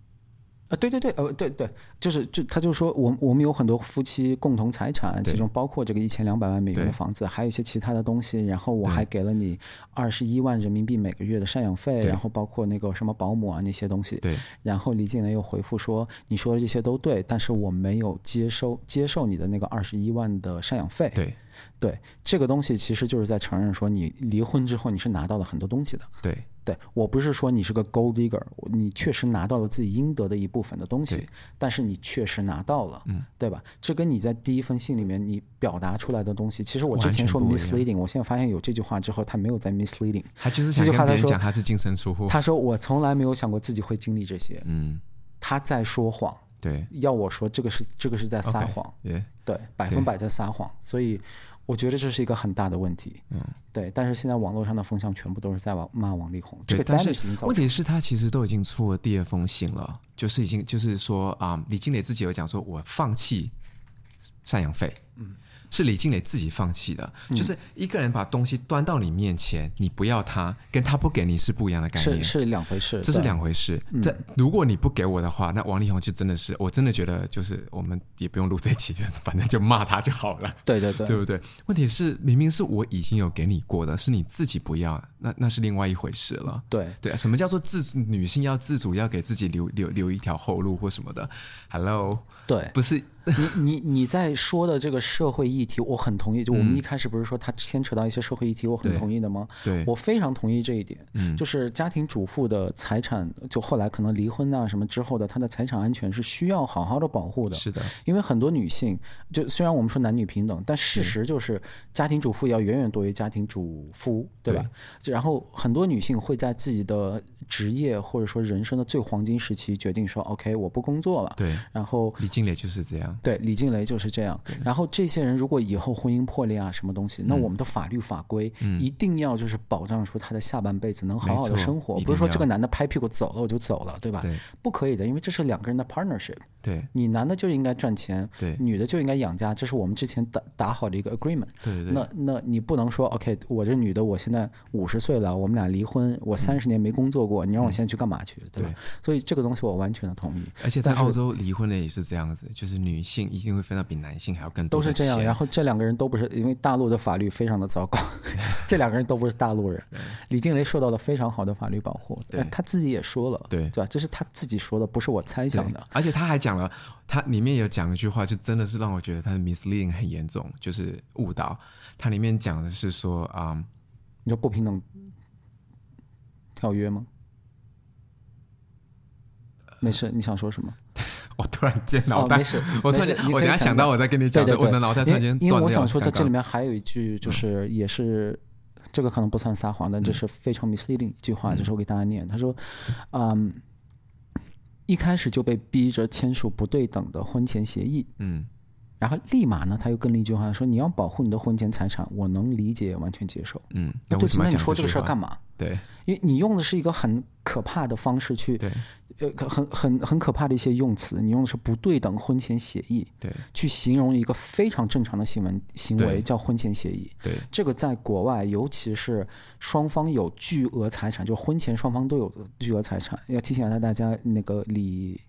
啊，对对对，呃，对对，就是就他就说，我我们有很多夫妻共同财产，其中包括这个一千两百万美元的房子，还有一些其他的东西。然后我还给了你二十一万人民币每个月的赡养费，然后包括那个什么保姆啊那些东西。对。然后李静蕾又回复说：“你说的这些都对，但是我没有接收接受你的那个二十一万的赡养费。”对。对，这个东西其实就是在承认说，你离婚之后你是拿到了很多东西的。对。对，我不是说你是个 gold digger，你确实拿到了自己应得的一部分的东西，但是你确实拿到了，嗯，对吧？这跟你在第一封信里面你表达出来的东西，其实我之前说 misleading，我现在发现有这句话之后，他没有在 misleading，他就是想跟别人讲他是净身出户。他说我从来没有想过自己会经历这些，嗯，他在说谎，对，要我说这个是这个是在撒谎，okay, 对，百分百在撒谎，所以。我觉得这是一个很大的问题，嗯，对。但是现在网络上的风向全部都是在骂骂王力宏，对，这个但是问题是，他其实都已经出了第二封信了，就是已经就是说啊、嗯，李金磊自己有讲说，我放弃赡养费，嗯。是李静蕾自己放弃的，嗯，就是一个人把东西端到你面前，你不要他，跟他不给你是不一样的概念，是是两回事，这是两回事。这如果你不给我的话，那王力宏就真的是，我真的觉得就是我们也不用录这一期，就反正就骂他就好了。对对对，对不对？问题是明明是我已经有给你过的，是你自己不要，那那是另外一回事了。对对，什么叫做自女性要自主，要给自己留留留一条后路或什么的？Hello，对，不是。你你你在说的这个社会议题，我很同意。就我们一开始不是说它牵扯到一些社会议题，我很同意的吗？对，我非常同意这一点。嗯，就是家庭主妇的财产，就后来可能离婚啊什么之后的，她的财产安全是需要好好的保护的。是的，因为很多女性，就虽然我们说男女平等，但事实就是家庭主妇要远远多于家庭主夫，对吧？对。然后很多女性会在自己的职业或者说人生的最黄金时期决定说：“OK，我不工作了。”对。然后李静蕾就是这样。对，李静蕾就是这样。然后这些人如果以后婚姻破裂啊，什么东西，那我们的法律法规一定要就是保障出他的下半辈子能好好的生活，不是说这个男的拍屁股走了我就走了，对吧？对，不可以的，因为这是两个人的 partnership。对，你男的就应该赚钱，对，女的就应该养家，这是我们之前打打好的一个 agreement。对对对。那那你不能说 OK，我这女的我现在五十岁了，我们俩离婚，我三十年没工作过，你让我现在去干嘛去，对吧？所以这个东西我完全的同意。而且在澳洲离婚的也是这样子，就是女性一定会分到比男性还要更多。都是这样，然后这两个人都不是，因为大陆的法律非常的糟糕，[LAUGHS] 这两个人都不是大陆人。李静蕾受到了非常好的法律保护，对，他自己也说了，对，对吧？这是他自己说的，不是我猜想的。而且他还讲了，他里面有讲一句话，就真的是让我觉得他的 misleading 很严重，就是误导。他里面讲的是说啊，嗯、你说不平等条约吗？没事，你想说什么？我突然间脑袋，哦、没事，我突然间，我等下想到我再跟你讲的，我的脑袋突然间。因为我想说，在这里面还有一句，就是也是、嗯、这个可能不算撒谎，但这是非常 misleading 一句话，嗯、就是我给大家念，他说，嗯，一开始就被逼着签署不对等的婚前协议，嗯，然后立马呢，他又跟了一句话说，你要保护你的婚前财产，我能理解，完全接受，嗯，那对，那你说这个事儿干嘛？对，因为你用的是一个很可怕的方式去，对。呃，很很很可怕的一些用词，你用的是不对等婚前协议，对，去形容一个非常正常的新闻行为叫婚前协议，对，这个在国外，尤其是双方有巨额财产，就婚前双方都有巨额财产，要提醒一下大家，那个李。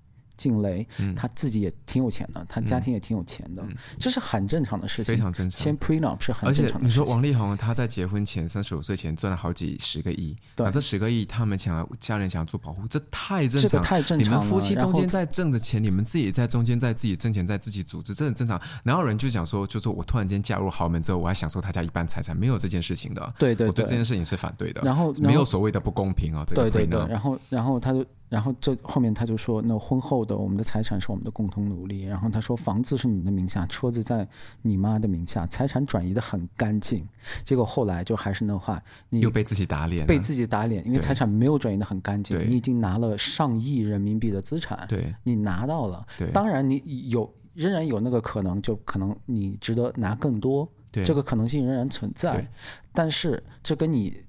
静蕾，他自己也挺有钱的，他家庭也挺有钱的，这是很正常的事情，非常正常。签 prenup 是很正常的。而且你说王力宏他在结婚前三十五岁前赚了好几十个亿，对，这十个亿他们想要家人想要做保护，这太正常，这个太正常了。你们夫妻中间在挣的钱，你们自己在中间在自己挣钱，在自己组织，这很正常。然后人就讲说，就说我突然间嫁入豪门之后，我还享受他家一半财产，没有这件事情的。对对，我对这件事情是反对的。然后没有所谓的不公平啊，这个对对对。然后然后他就。然后这后面他就说，那婚后的我们的财产是我们的共同努力。然后他说，房子是你的名下，车子在你妈的名下，财产转移的很干净。结果后来就还是那话，你又被自己打脸，被自己打脸，因为财产没有转移的很干净。你已经拿了上亿人民币的资产，对，你拿到了。当然你有仍然有那个可能，就可能你值得拿更多，这个可能性仍然存在。但是这跟你。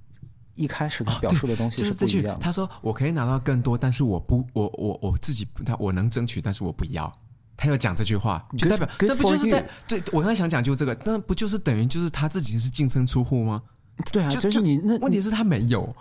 一开始他表述的东西是不一样的。哦，就是，他说：“我可以拿到更多，但是我不，我我我自己他我能争取，但是我不要。”他要讲这句话，就代表那不就是在对？我刚才想讲就这个，那不就是等于就是他自己是净身出户吗？对啊，就，就是你那问题是他没有，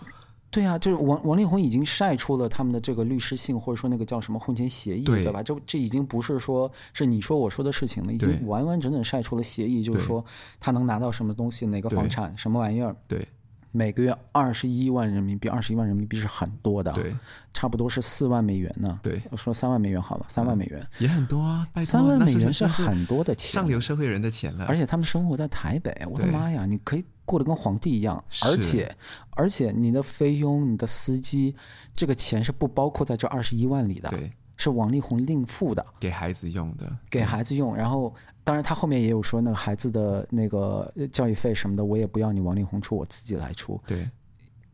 对啊，就是王王力宏已经晒出了他们的这个律师信，或者说那个叫什么婚前协议，对，对吧？这这已经不是说是你说我说的事情了，已经完完整整晒出了协议，就是说他能拿到什么东西，哪个房产，什么玩意儿，对。每个月二十一万人民币，二十一万人民币是很多的，对，差不多是四万美元呢。对，我说三万美元好了，三万美元、嗯、也很多啊，三万美元是很多的钱，上流社会人的钱了。而且他们生活在台北，我的妈呀，你可以过得跟皇帝一样，而且而且你的菲佣、你的司机，这个钱是不包括在这二十一万里的，对，是王力宏另付的，给孩子用的，给孩子用，然后。当然，他后面也有说，那个孩子的那个教育费什么的，我也不要你王力宏出，我自己来出。对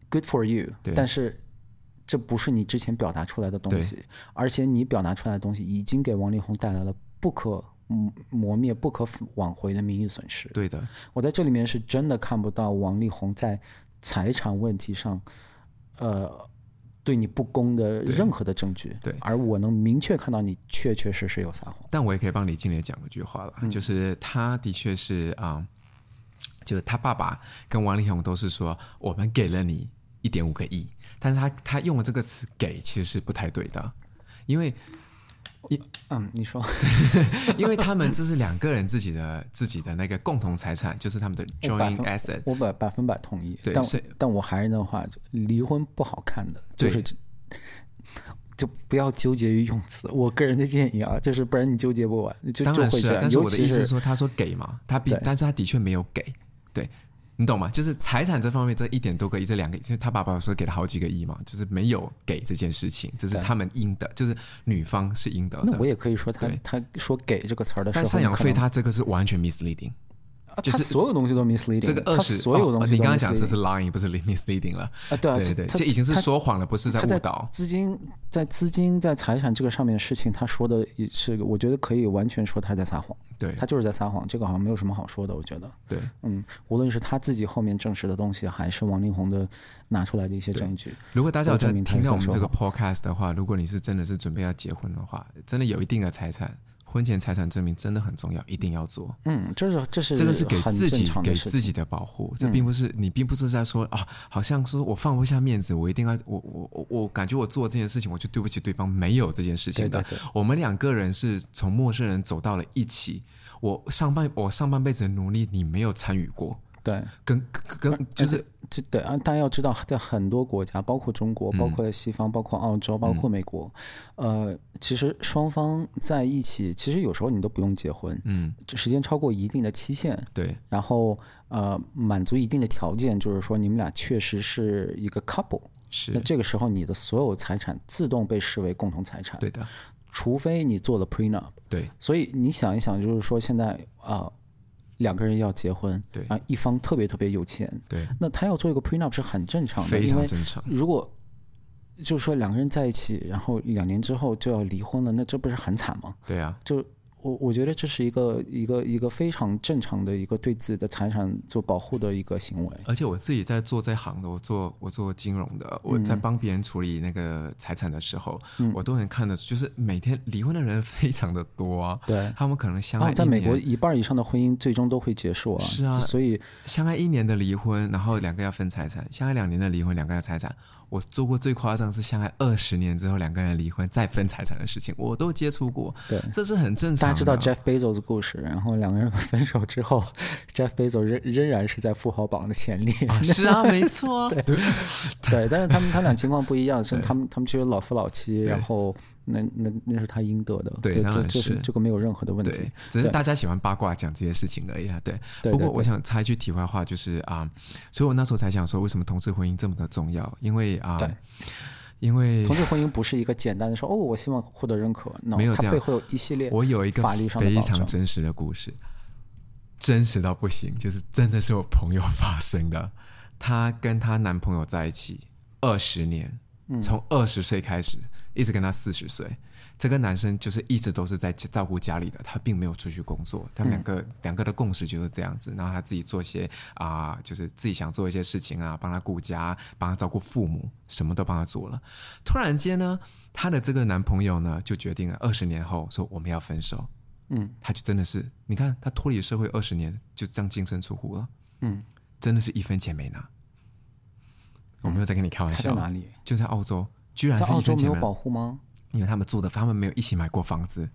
，Good for you。但是这不是你之前表达出来的东西，而且你表达出来的东西已经给王力宏带来了不可磨灭、不可挽回的名誉损失。对的，我在这里面是真的看不到王力宏在财产问题上，呃。对你不公的任何的证据，对，对，而我能明确看到你确确实实有撒谎。但我也可以帮李静蕾讲一句话了，嗯、就是他的确是啊、呃，就是他爸爸跟王力宏都是说，我们给了你一点五个亿，但是他他用了这个词“给”其实是不太对的，因为。嗯，你说，[LAUGHS] 因为他们这是两个人自己的自己的那个共同财产，就是他们的 joint asset。我百百分百同意。对，但但我还是那话，离婚不好看的，就是就不要纠结于用词。我个人的建议啊，就是不然你纠结不完，就当然是、啊。但是我的意思是说，是他说给嘛，他比，但是他的确没有给，对。你懂吗？就是财产这方面，这一点多个亿，这两个亿，就是他爸爸说给了好几个亿嘛，就是没有给这件事情，这是他们应得，就是女方是应得的。那我也可以说他，他说给这个词儿的时候，但赡养费他这个是完全 misleading。就是所有东西都 misleading。这个二十，所有东西，你刚刚讲的是 lying，不是 misleading 了。啊，对啊，对对，这已经是说谎了，不是在误导。资金在资金在财产这个上面的事情，他说的也是，我觉得可以完全说他在撒谎。对，他就是在撒谎，这个好像没有什么好说的，我觉得。对，嗯，无论是他自己后面证实的东西，还是王力宏的拿出来的一些证据。如果大家有在听到我们这个 podcast 的话，如果你是真的是准备要结婚的话，真的有一定的财产。婚前财产证明真的很重要，一定要做。嗯，这是这是这个是给自己给自己的保护，这并不是你并不是在说啊，好像说我放不下面子，我一定要我我我我感觉我做这件事情我就对不起对方，没有这件事情的。对对对，我们两个人是从陌生人走到了一起，我上半我上半辈子的努力你没有参与过。对，跟跟就是这对啊，大家要知道，在很多国家，包括中国，包括西方，包括澳洲，包括美国，嗯、呃，其实双方在一起，其实有时候你都不用结婚，嗯，时间超过一定的期限，对，然后呃，满足一定的条件，就是说你们俩确实是一个 couple，是，那这个时候你的所有财产自动被视为共同财产，对的，除非你做了 prenup，对，所以你想一想，就是说现在啊。呃两个人要结婚，对啊，一方特别特别有钱，对，那他要做一个 prenup 是很正常的，非常正常。如果就是说两个人在一起，然后两年之后就要离婚了，那这不是很惨吗？对啊，就。我我觉得这是一个一个一个非常正常的一个对自己的财产做保护的一个行为。而且我自己在做这行的，我做我做金融的，我在帮别人处理那个财产的时候，嗯、我都能看得出，就是每天离婚的人非常的多啊。对，他们可能相爱在美国一半以上的婚姻最终都会结束啊。是啊，所以相爱一年的离婚，然后两个要分财产；相爱两年的离婚，两个要财产。我做过最夸张是相爱二十年之后两个人离婚再分财产的事情，我都接触过。对，这是很正常的。大家知道 Jeff Bezos 的故事，然后两个人分手之后，Jeff Bezos 仍仍然是在富豪榜的前列。啊 [LAUGHS] 是啊，没错啊。[LAUGHS] 对对，对，但是他们他俩情况不一样，[LAUGHS] 是他们他们其实老夫老妻，然后。那那那是他应得的，对，当然是这个没有任何的问题，对，只是大家喜欢八卦讲这些事情而已啊，对。不过我想插一句题外话，就是啊，所以我那时候才想说，为什么同志婚姻这么的重要？因为啊，因为同志婚姻不是一个简单的说哦，我希望获得认可，没有这样，背后有一系列我有一个非常真实的故事，真实到不行，就是真的是我朋友发生的，她跟她男朋友在一起二十年，从二十岁开始。一直跟他四十岁，这个男生就是一直都是在照顾家里的，他并没有出去工作。他们两个、嗯、两个的共识就是这样子，然后他自己做些啊、呃，就是自己想做一些事情啊，帮他顾家，帮他照顾父母，什么都帮他做了。突然间呢，他的这个男朋友呢就决定了二十年后说我们要分手。嗯，他就真的是，你看他脱离社会二十年，就这样净身出户了。嗯，真的是一分钱没拿。我没有在跟你开玩笑。在哪里？就在澳洲，居然是在澳洲没有保护吗？因为他们住的，他们没有一起买过房子。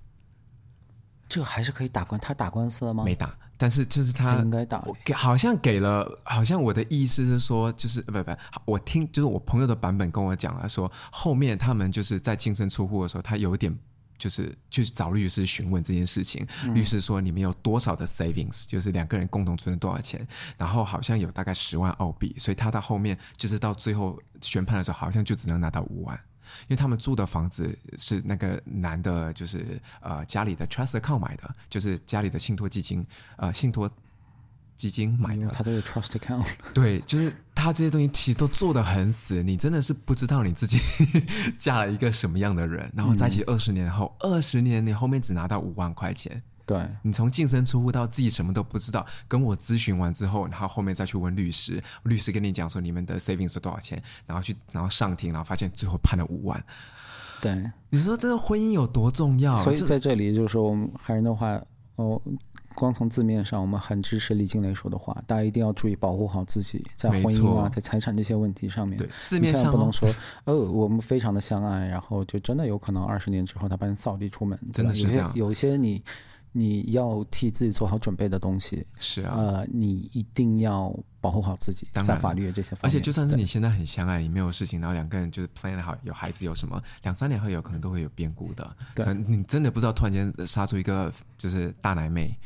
这个还是可以打官，他打官司了吗？没打，但是就是他，他应该打。给好像给了，好像我的意思是说，就是不不，我听就是我朋友的版本跟我讲了，说后面他们就是在净身出户的时候，他有点就是去找律师询问这件事情。嗯、律师说你们有多少的 savings，就是两个人共同存了多少钱，然后好像有大概十万澳币，所以他到后面就是到最后宣判的时候，好像就只能拿到五万。因为他们住的房子是那个男的，就是呃家里的 trust account 买的，就是家里的信托基金，呃信托基金买的。他都有 trust account。[LAUGHS] 对，就是他这些东西其实都做得很死，你真的是不知道你自己 [LAUGHS] 嫁了一个什么样的人，然后在一起二十年后，二十年你后面只拿到五万块钱。对，你从净身出户到自己什么都不知道，跟我咨询完之后，然后后面再去问律师，律师跟你讲说你们的 savings 是多少钱，然后去然后上庭，然后发现最后判了五万。对，你说这个婚姻有多重要？所以在这里就是说，我们还是的话，哦，光从字面上，我们很支持李静蕾说的话，大家一定要注意保护好自己，在婚姻啊，在财产这些问题上面，对，字面上。不能说 [LAUGHS] 哦，我们非常的相爱，然后就真的有可能二十年之后他把你扫地出门，真的是这样，有一些你。你要替自己做好准备的东西是啊，呃，你一定要保护好自己，在法律的这些方面。而且就算是你现在很相爱，你没有事情，然后两个人就是 plan 好有孩子，有什么两三年后有可能都会有变故的。对，你真的不知道突然间杀出一个就是大奶妹，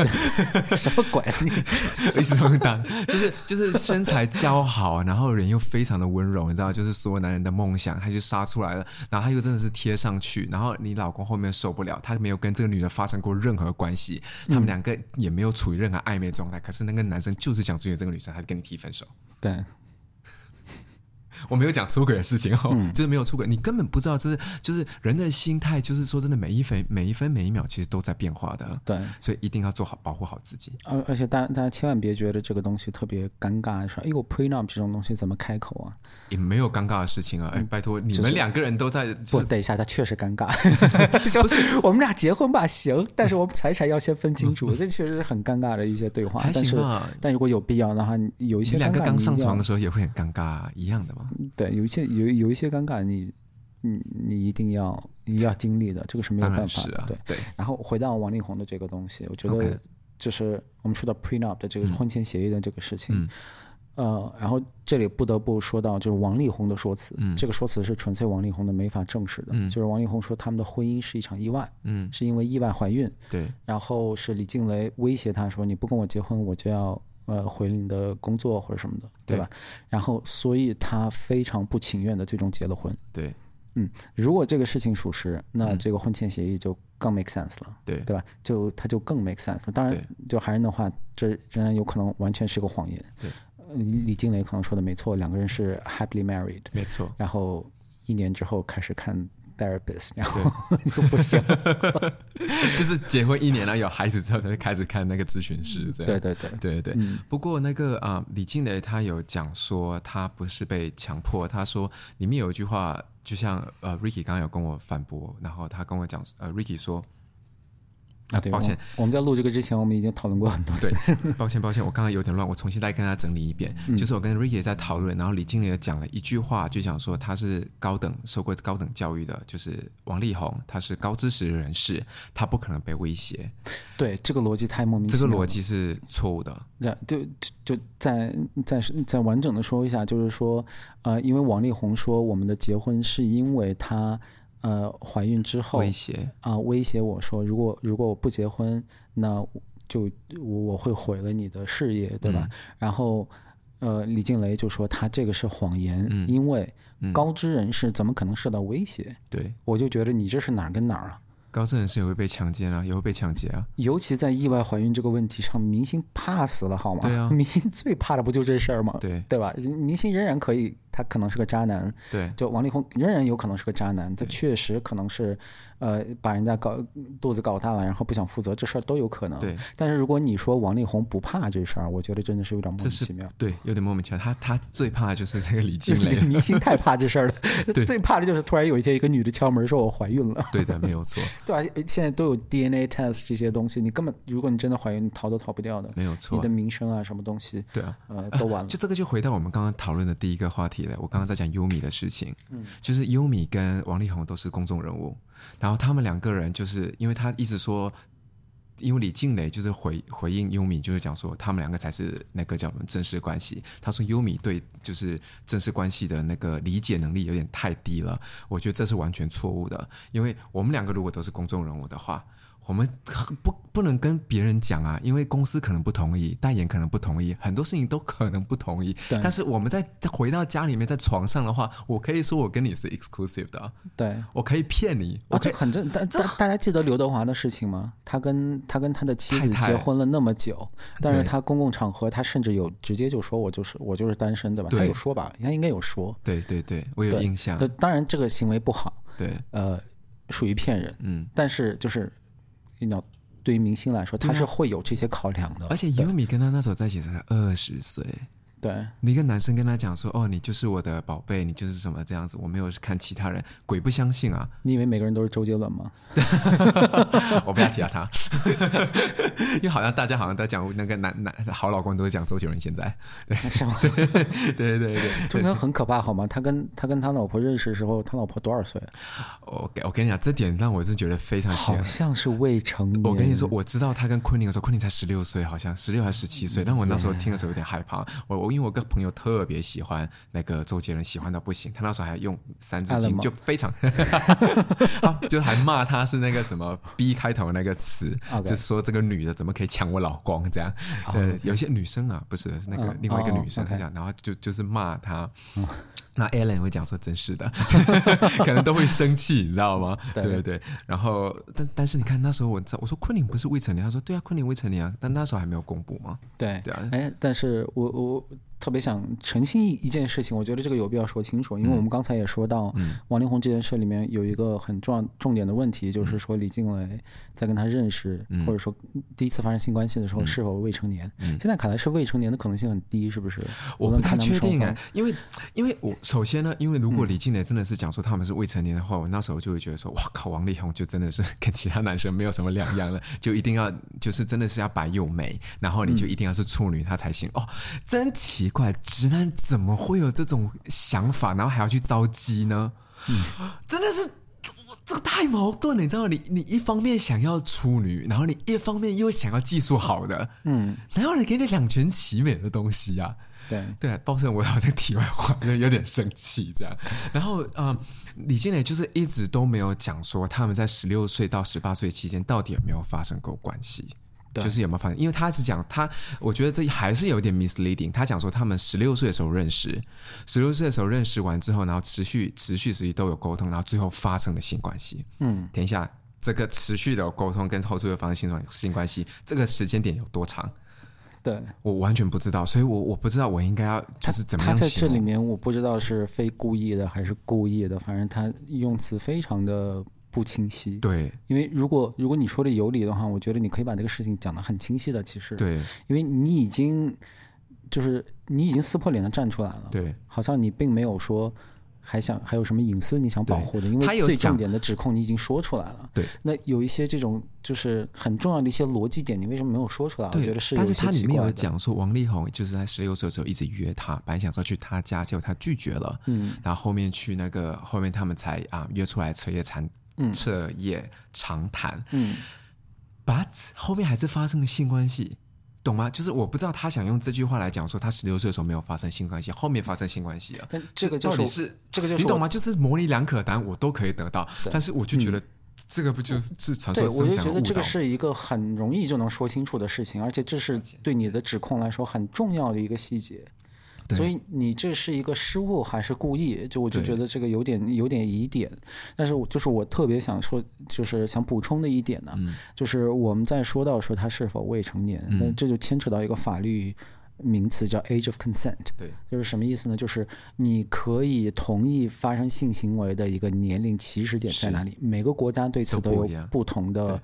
[LAUGHS] 什么鬼啊你？[LAUGHS] 一直这么大，就是就是身材姣好，然后人又非常的温柔，你知道，就是所有男人的梦想，他就杀出来了。然后他又真的是贴上去，然后你老公后面受不了，他没有跟这个女的发生过任何关系，他们两个也没有处于任何暧昧状态，可是那个男生就是想追这个女生。还是跟你提分手？对，我没有讲出轨的事情哦，嗯、就是没有出轨，你根本不知道，就是就是人的心态，就是说真的，每一分每一分每一秒，其实都在变化的。对，所以一定要做好保护好自己。而而且大家大家千万别觉得这个东西特别尴尬，说哎呦 prenup 这种东西怎么开口啊？也没有尴尬的事情啊！哎，拜托你们两个人都在，不，等一下，他确实尴尬。[LAUGHS] 不是，我们俩结婚吧，行，但是我们财产要先分清楚，这确实是很尴尬的一些对话。还行吧，但如果有必要的话，有一些你两个刚上床的时候也会很尴尬，一样的嘛。对，有一些有有一些尴尬，你你你一定要你要经历的，这个是没有办法的。对对。然后回到王力宏的这个东西，我觉得就是我们说到 prenup 的这个婚前协议的这个事情。呃，然后这里不得不说到，就是王力宏的说辞，嗯，这个说辞是纯粹王力宏的没法证实的，嗯，就是王力宏说他们的婚姻是一场意外，嗯，是因为意外怀孕，对，然后是李静蕾威胁他说，你不跟我结婚，我就要呃回你的工作或者什么的，对吧？然后所以他非常不情愿的最终结了婚，对，嗯，如果这个事情属实，那这个婚前协议就更 make sense 了，对，对吧？就他就更 make sense 了。当然，就还是那话，这仍然有可能完全是个谎言，对。李金雷可能说的没错，两个人是 happily married，没错。然后一年之后开始看 therapist，然后就不行，[LAUGHS] 就是结婚一年了有孩子之后他就开始看那个咨询师，这样。对对对对对。嗯、不过那个啊，李静蕾她有讲说，她不是被强迫，她说里面有一句话，就像呃 Ricky 刚刚有跟我反驳，然后他跟我讲呃 Ricky 说。啊，对，抱歉我，我们在录这个之前，我们已经讨论过很多次。对，[LAUGHS] 抱歉，抱歉，我刚刚有点乱，我重新再跟大家整理一遍。嗯、就是我跟 Ricky 在讨论，然后李经理也讲了一句话，就讲说他是高等受过高等教育的，就是王力宏，他是高知识人士，他不可能被威胁。对，这个逻辑太莫名其妙。这个逻辑是错误的。对，就就再再再完整的说一下，就是说，呃，因为王力宏说我们的结婚是因为他。呃，怀孕之后，威胁啊，威胁我说，如果如果我不结婚，那就我我会毁了你的事业，对吧？嗯、然后，呃，李静蕾就说他这个是谎言，嗯、因为高知人士怎么可能受到威胁？对，我就觉得你这是哪儿跟哪儿啊？高智人士也会被强奸啊，也会被抢劫啊。尤其在意外怀孕这个问题上，明星怕死了，好吗？对啊，[LAUGHS] 明星最怕的不就这事儿吗？对，对吧？明星仍然可以。他可能是个渣男，对，就王力宏仍然有可能是个渣男，他确实可能是，呃，把人家搞肚子搞大了，然后不想负责，这事儿都有可能。对，但是如果你说王力宏不怕这事儿，我觉得真的是有点莫名其妙。对，有点莫名其妙。他他最怕的就是这个李静蕾，[LAUGHS] 明星太怕这事儿了。[LAUGHS] 对，最怕的就是突然有一天一个女的敲门说我怀孕了。对的，没有错。[LAUGHS] 对啊，现在都有 DNA test 这些东西，你根本如果你真的怀孕，你逃都逃不掉的。没有错，你的名声啊，什么东西，对啊，呃，都完了。就这个就回到我们刚刚讨论的第一个话题了。我刚刚在讲优米的事情，嗯，就是优米跟王力宏都是公众人物，然后他们两个人就是因为他一直说。因为李静蕾就是回回应优米，就是讲说他们两个才是那个叫什么正式关系。他说优米对就是正式关系的那个理解能力有点太低了，我觉得这是完全错误的。因为我们两个如果都是公众人物的话。我们不不能跟别人讲啊，因为公司可能不同意，代言可能不同意，很多事情都可能不同意。但是我们在回到家里面，在床上的话，我可以说我跟你是 exclusive 的。对，我可以骗你。啊，这很正。大大大家记得刘德华的事情吗？他跟他跟他的妻子结婚了那么久，但是他公共场合他甚至有直接就说我就是我就是单身，对吧？他有说吧？他应该有说。对对对，我有印象。当然这个行为不好。对，呃，属于骗人。嗯，但是就是。对于明星来说，他是会有这些考量的。而且优米跟他那时候在一起才二十岁。对，你一个男生跟他讲说：“哦，你就是我的宝贝，你就是什么这样子。”我没有看其他人，鬼不相信啊！你以为每个人都是周杰伦吗？[LAUGHS] 我不要提到他，[LAUGHS] 因为好像大家好像都讲那个男男好老公都是讲周杰伦。现在对是吗？[LAUGHS] 对对对对，周杰伦很可怕好吗？他跟他跟他老婆认识的时候，他老婆多少岁？我我跟你讲，这点让我是觉得非常好像是未成年。我跟你说，我知道他跟昆凌的时候，昆凌才十六岁，好像十六还是十七岁。但我那时候听的时候有点害怕，我我。因为我个朋友特别喜欢那个周杰伦，喜欢到不行。他那时候还用三字经，就非常，啊，就还骂他是那个什么 B 开头的那个词.就说这个女的怎么可以抢我老公这样。呃.有些女生啊，不是那个另外一个女生这样，oh, okay. 然后就就是骂他。那 Ellen 会讲说真是的，[LAUGHS] 可能都会生气，你知道吗？对对对。然后，但但是你看那时候我我说昆凌不是未成年，他说对啊，昆凌未成年啊，但那时候还没有公布嘛。对对啊。哎，但是我我。特别想澄清一件事情，我觉得这个有必要说清楚，因为我们刚才也说到，王力宏这件事里面有一个很重要重点的问题，就是说李静蕾在跟他认识或者说第一次发生性关系的时候是否未成年？现在看来是未成年的可能性很低，是不是？我不太确定哎，因为因为我首先呢，因为如果李静蕾真的是讲说他们是未成年的话，我那时候就会觉得说，哇靠，王力宏就真的是跟其他男生没有什么两样了，[LAUGHS] 就一定要就是真的是要白又美，然后你就一定要是处女他才行。哦，真奇。怪，直男怎么会有这种想法，然后还要去招鸡呢？嗯，真的是这个太矛盾了，你知道吗？你你一方面想要处女，然后你一方面又想要技术好的，嗯，然后你给你两全其美的东西啊？对对，抱歉，我好像题外话，有有点生气这样。[LAUGHS] 然后，嗯、呃，李建磊就是一直都没有讲说他们在十六岁到十八岁期间到底有没有发生过关系。对就是有没有发现？因为他只讲他，我觉得这还是有点 misleading。他讲说他们十六岁的时候认识，十六岁的时候认识完之后，然后持续持续持续都有沟通，然后最后发生了性关系。嗯，等一下，这个持续的沟通跟后续的发生性关性关系，这个时间点有多长？对我完全不知道，所以我我不知道我应该要就是怎么样。他在这里面，我不知道是非故意的还是故意的，反正他用词非常的。不清晰，对，因为如果如果你说的有理的话，我觉得你可以把这个事情讲得很清晰的。其实，对，因为你已经就是你已经撕破脸的站出来了，对，好像你并没有说还想还有什么隐私你想保护的，因为最重点的指控你已经说出来了，对。那有一些这种就是很重要的一些逻辑点，你为什么没有说出来？我觉得是，但是他里面有讲说王力宏就是在十六岁的时候一直约他，本来想说去他家，结果他拒绝了，嗯，然后后面去那个后面他们才啊约出来彻夜谈。彻夜长谈，嗯，but 后面还是发生了性关系，懂吗？就是我不知道他想用这句话来讲说他十六岁的时候没有发生性关系，后面发生性关系了。但这个到底是这个就是你懂吗？就是模棱两可，答案我都可以得到，但是我就觉得这个不就是传说？对，我就觉得这个是一个很容易就能说清楚的事情，而且这是对你的指控来说很重要的一个细节。所以你这是一个失误还是故意？就我就觉得这个有点有点疑点。但是就是我特别想说，就是想补充的一点呢，就是我们在说到说他是否未成年，那这就牵扯到一个法律名词叫 age of consent。对，就是什么意思呢？就是你可以同意发生性行为的一个年龄起始点在哪里？每个国家对此都有不同的。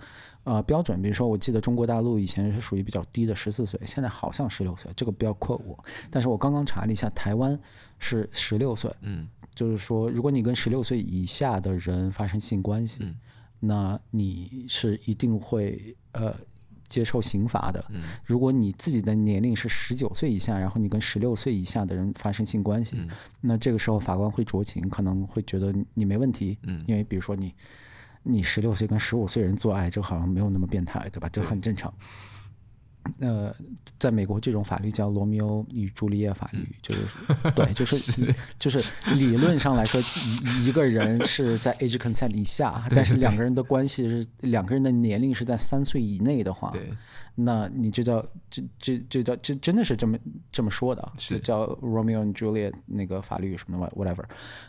呃，标准，比如说，我记得中国大陆以前是属于比较低的十四岁，现在好像十六岁，这个不要 quote 我。但是我刚刚查了一下，台湾是十六岁，嗯，就是说，如果你跟十六岁以下的人发生性关系，嗯，那你是一定会呃接受刑罚的。嗯，如果你自己的年龄是十九岁以下，然后你跟十六岁以下的人发生性关系，嗯，那这个时候法官会酌情，可能会觉得你没问题。嗯，因为比如说你你十六岁跟十五岁人做爱，这好像没有那么变态，对吧？这很正常。呃，在美国，这种法律叫《罗密欧与朱丽叶》法律，[LAUGHS] 就是对，就是是就是理论上来说，一一个人是在 age consent 以下，但是两个人的关系是两个人的年龄是在三岁以内的话，对，那你这叫这这这叫这真的是这么这么说的，是。叫 Romeo and Juliet 那个法律什么的 whatever，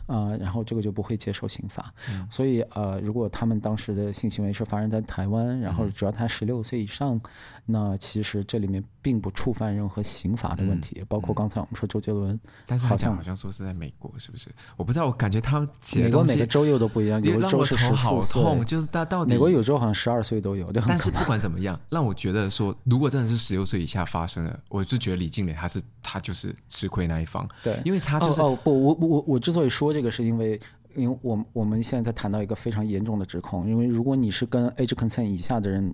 呃，然后这个就不会接受刑罚，嗯、所以呃，如果他们当时的性行为是发生在台湾，然后只要他十六岁以上，嗯、那其实这里面并不触犯任何刑法的问题，嗯、包括刚才我们说周杰伦，但是好像好像说是在美国，是不是？我不知道，我感觉他们美国每个州又都不一样，有的州是十四岁，就是他到底美国有州好像十二岁都有，但是不管怎么样，[LAUGHS] 让我觉得说，如果真的是十六岁以下发生了，我就觉得李静蕾她是她就是吃亏那一方，对，因为她就是哦，哦不，我我我之所以说这个，是因为因为我我们现在在谈到一个非常严重的指控，因为如果你是跟 age consent 以下的人。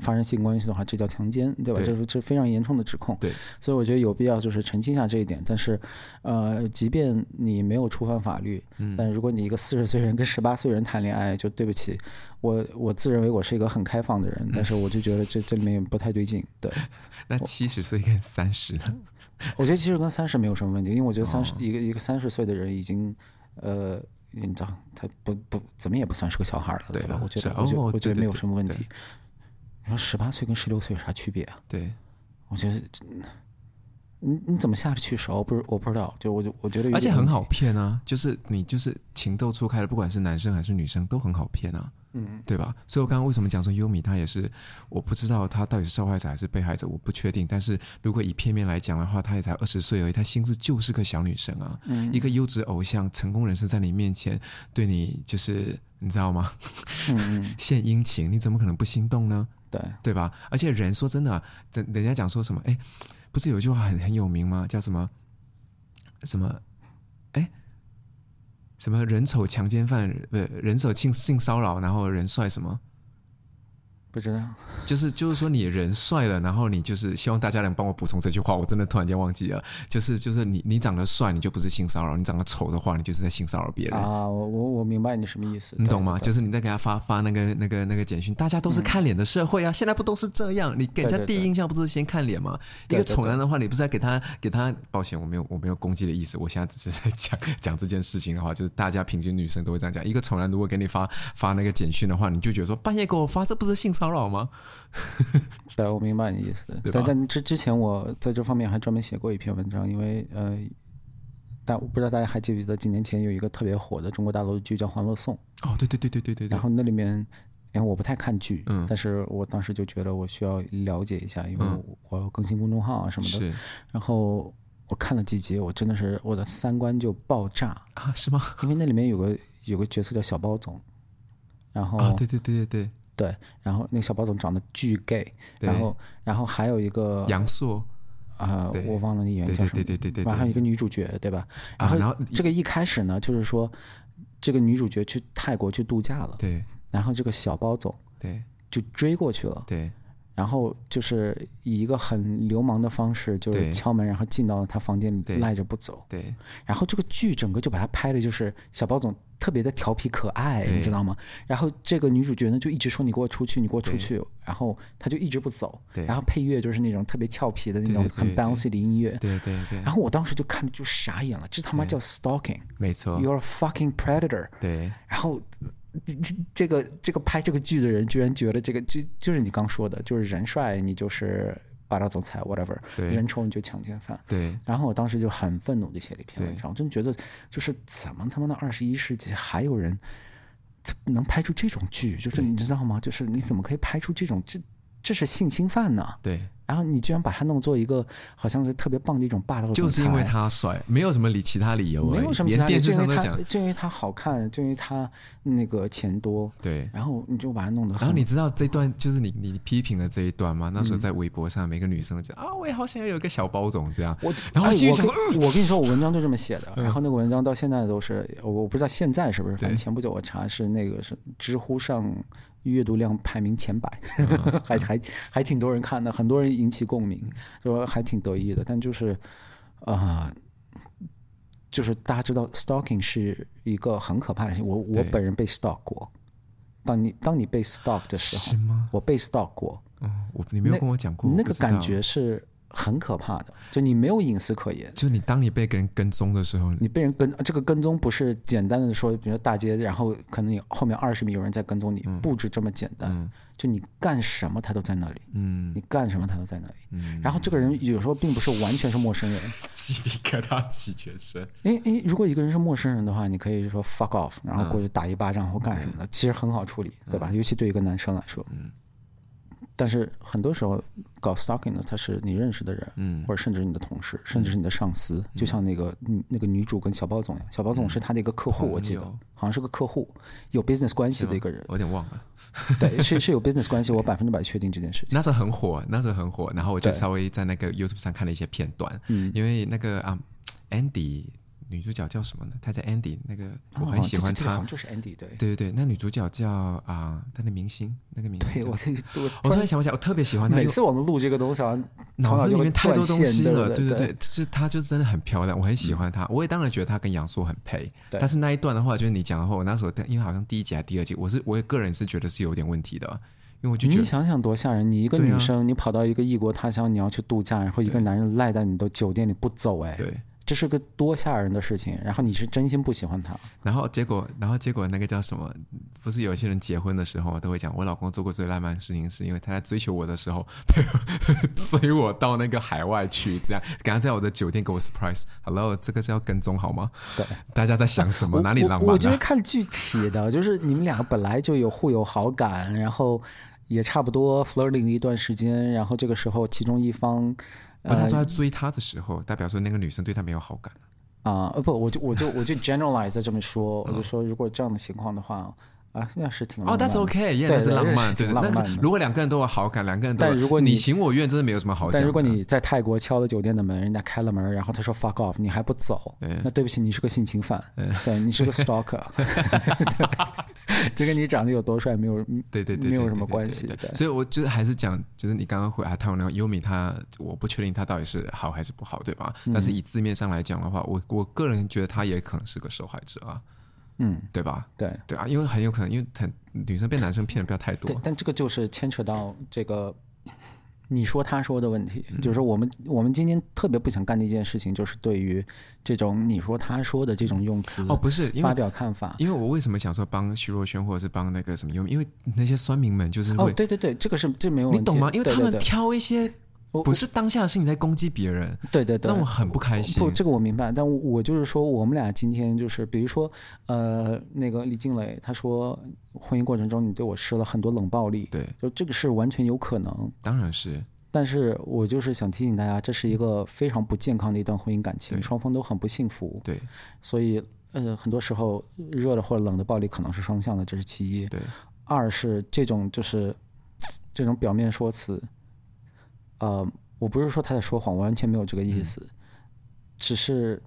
发生性关系的话，这叫强奸，对吧？这是这非常严重的指控。对，所以我觉得有必要就是澄清一下这一点。但是，呃，即便你没有触犯法律，嗯，但如果你一个四十岁人跟十八岁人谈恋爱，就对不起，我我自认为我是一个很开放的人，嗯、但是我就觉得这这里面不太对劲。对，[LAUGHS] 那七十岁跟三十呢？我觉得其实跟三十没有什么问题，因为我觉得三十、哦、一个一个三十岁的人已经，呃，你知道，他不不怎么也不算是个小孩了，对吧？对我觉得，我觉得，我觉得没有什么问题。十八岁跟十六岁有啥区别啊？对，我觉得，你你怎么下得去手？不是，我不知道。就我就我觉得，而且很好骗啊！就是你就是情窦初开的，不管是男生还是女生，都很好骗啊。嗯，对吧？所以我刚刚为什么讲说优米他也是，我不知道他到底是受害者还是被害者，我不确定。但是如果以片面来讲的话，他也才二十岁而已，他心智就是个小女生啊。嗯，一个优质偶像、成功人士在你面前对你就是你知道吗？嗯，[LAUGHS] 献殷勤，你怎么可能不心动呢？对对吧？而且人说真的、人人家讲说什么？哎，不是有一句话很很有名吗？叫什么？什么？哎，什么人丑强奸犯？不人丑性性骚扰，然后人帅什么？不知道，就是就是说你人帅了，然后你就是希望大家能帮我补充这句话，我真的突然间忘记了。就是就是你你长得帅，你就不是性骚扰；你长得丑的话，你就是在性骚扰别人啊。我我我明白你什么意思，你懂吗？就是你在给他发发那个那个那个简讯，大家都是看脸的社会啊，嗯、现在不都是这样？你给人家第一印象不是先看脸吗？对对对，一个丑男的话，你不是在给他给他？抱歉，我没有我没有攻击的意思，我现在只是在讲 [LAUGHS] 讲这件事情的话，就是大家平均女生都会这样讲。一个丑男如果给你发发那个简讯的话，你就觉得说半夜给我发，这不是性骚扰吗？[LAUGHS] 对，我明白你的意思。但但之之前我在这方面还专门写过一篇文章，因为呃，但我不知道大家还记不记得几年前有一个特别火的中国大陆的剧叫《欢乐颂》。哦，对对对对对对。然后那里面，因为我不太看剧，嗯，但是我当时就觉得我需要了解一下，因为我要更新公众号啊什么的。是。然后我看了几集，我真的是我的三观就爆炸啊？是吗？[LAUGHS] 因为那里面有个有个角色叫小包总，然后啊，对对对对对。对，然后那个小包总长得巨 gay，然后然后还有一个杨烁啊，我忘了那演员叫什么，对对对对对，然后一个女主角，对吧？然后然后这个一开始呢，就是说这个女主角去泰国去度假了，对，然后这个小包总对就追过去了，对，然后就是以一个很流氓的方式，就是敲门，然后进到了他房间里赖着不走，对，然后这个剧整个就把他拍的就是小包总。特别的调皮可爱，你知道吗？然后这个女主角呢，就一直说你给我出去，你给我出去。然后他就一直不走。对然后配乐就是那种特别俏皮的那种很 bouncy 的音乐。对对对。然后我当时就看着就傻眼了，这他妈叫 stalking。没错。You're a fucking predator。对。然后这这个这个拍这个剧的人居然觉得这个就就是你刚说的，就是人帅你就是。霸道总裁，whatever，人丑你就强奸犯。对。然后我当时就很愤怒的写了一篇文章，我真觉得，就是怎么他妈的二十一世纪还有人能拍出这种剧？就是你知道吗？就是你怎么可以拍出这种这这是性侵犯呢？对。然后你居然把他弄做一个好像是特别棒的一种霸道，就是因为他帅，没有什么理其他理由，没有什么其他理由，连电视上都讲，就因为他好看，就因为他那个钱多，对，然后你就把他弄得，然后你知道这段就是你你批评的这一段吗？那时候在微博上，每个女生讲、嗯、啊，我也好想要有一个小包总这样，我然后我，我跟你说，我文章就这么写的，然后那个文章到现在都是，我不知道现在是不是，反正前不久我查是那个是知乎上。阅读量排名前百，嗯、[LAUGHS] 还还还挺多人看的，很多人引起共鸣，说还挺得意的。但就是，啊、呃，就是大家知道，stalking 是一个很可怕的事情。我我本人被 stalk 过。当你当你被 stalk 的时候，我被 stalk 过。嗯，我你没有跟我讲过，那个感觉是。很可怕的，就你没有隐私可言。就你当你被人跟踪的时候，你被人跟这个跟踪不是简单的说，比如说大街，然后可能你后面二十米有人在跟踪你，嗯、不止这么简单。嗯、就你干什么他都在那里，嗯，你干什么他都在那里。嗯，然后这个人有时候并不是完全是陌生人，鸡皮疙瘩起全身。哎哎，如果一个人是陌生人的话，你可以说 fuck off，然后过去打一巴掌或干什么的，嗯、其实很好处理，对吧？嗯、尤其对一个男生来说，嗯。但是很多时候搞 stalking 的，他是你认识的人，嗯，或者甚至你的同事，甚至是你的上司，就像那个那个女主跟小包总一样，小包总是他的一个客户，我记得好像是个客户，有 business 关系的一个人，我有点忘了，对，是是有 business 关系，我百分之百确定这件事情。那时候很火，那时候很火，然后我就稍微在那个 YouTube 上看了一些片段，嗯，因为那个啊，Andy。女主角叫什么呢？她叫 Andy，那个我很喜欢她，就是 Andy，对，对对对，那女主角叫啊，她的明星那个名字，对我我突然想不起来，我特别喜欢她。每次我们录这个东西，脑子里面太多东西了，对对对，就是她就是真的很漂亮，我很喜欢她。我也当然觉得她跟杨烁很配，但是那一段的话，就是你讲的话，我那时候因为好像第一集还是第二集，我是我个人是觉得是有点问题的，因为我就觉得你想想多吓人，你一个女生，你跑到一个异国他乡，你要去度假，然后一个男人赖在你的酒店里不走，哎，对。这是个多吓人的事情，然后你是真心不喜欢他，然后结果，然后结果那个叫什么？不是有些人结婚的时候都会讲，我老公做过最浪漫的事情，是因为他在追求我的时候，追我到那个海外去，这样，刚刚在我的酒店给我 surprise。Hello，这个是要跟踪好吗？对，大家在想什么？哪里浪漫啊？我，我觉得看具体的，就是你们两个本来就有互有好感，然后也差不多 flirting 一段时间，然后这个时候其中一方。不是他说他追他的时候，呃、代表说那个女生对他没有好感啊？呃不，我就我就我就 generalize 这么说，我就说如果这样的情况的话。啊，那是挺浪漫哦，但是 OK，也是浪漫，对，浪漫。如果两个人都有好感，两个人都，但如果你情我愿，真的没有什么好讲。但如果你在泰国敲了酒店的门，人家开了门，然后他说 fuck off，你还不走，那对不起，你是个性侵犯，对，你是个 [LAUGHS] stalker，这跟你长得有多帅没有，[LAUGHS] 对对对，没有什么关系。所以我觉得还是讲，就是你刚刚回来谈那个优米，他我不确定他到底是好还是不好，对吧？但是以字面上来讲的话，我我个人觉得他也可能是个受害者啊。嗯，对吧？对对啊，因为很有可能，因为很女生被男生骗的不要太多。但这个就是牵扯到这个你说他说的问题，嗯、就是说我们我们今天特别不想干的一件事情，就是对于这种你说他说的这种用词哦，不是发表看法因。为我为什么想说帮徐若瑄或者是帮那个什么？因为那些酸民们就是哦，对对对，这个是这没有问题，你懂吗？因为他们挑一些。不是当下是你在攻击别人，对对对，那我很不开心。不，这个我明白，但我，我就是说，我们俩今天就是，比如说，呃，那个李静蕾，她说婚姻过程中你对我施了很多冷暴力，对，就这个是完全有可能，当然是。但是我就是想提醒大家，这是一个非常不健康的一段婚姻感情，双方都很不幸福，对。所以，呃，很多时候热的或者冷的暴力可能是双向的，这是其一。对。二是这种就是这种表面说辞，呃。我不是说他在说谎，我完全没有这个意思，嗯、只是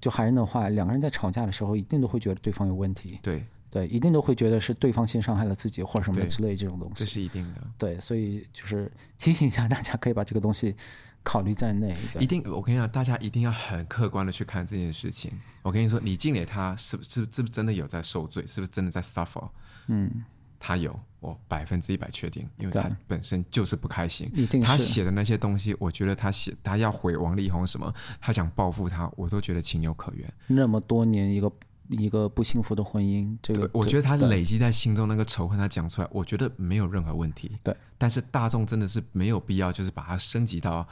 就还是那话，两个人在吵架的时候，一定都会觉得对方有问题。对对，一定都会觉得是对方先伤害了自己或者什么之类这种东西。这是一定的。对，所以就是提醒一下大家，可以把这个东西考虑在内。一定，我跟你讲，大家一定要很客观的去看这件事情。我跟你说，李静蕾她是不是是不是真的有在受罪？是不是真的在 suffer？嗯。他有，我百分之一百确定，因为他本身就是不开心。他写的那些东西，我觉得他写他要毁王力宏什么，他想报复他，我都觉得情有可原。那么多年一个一个不幸福的婚姻，这个我觉得他累积在心中那个仇恨，他讲出来，我觉得没有任何问题。对，但是大众真的是没有必要，就是把它升级到。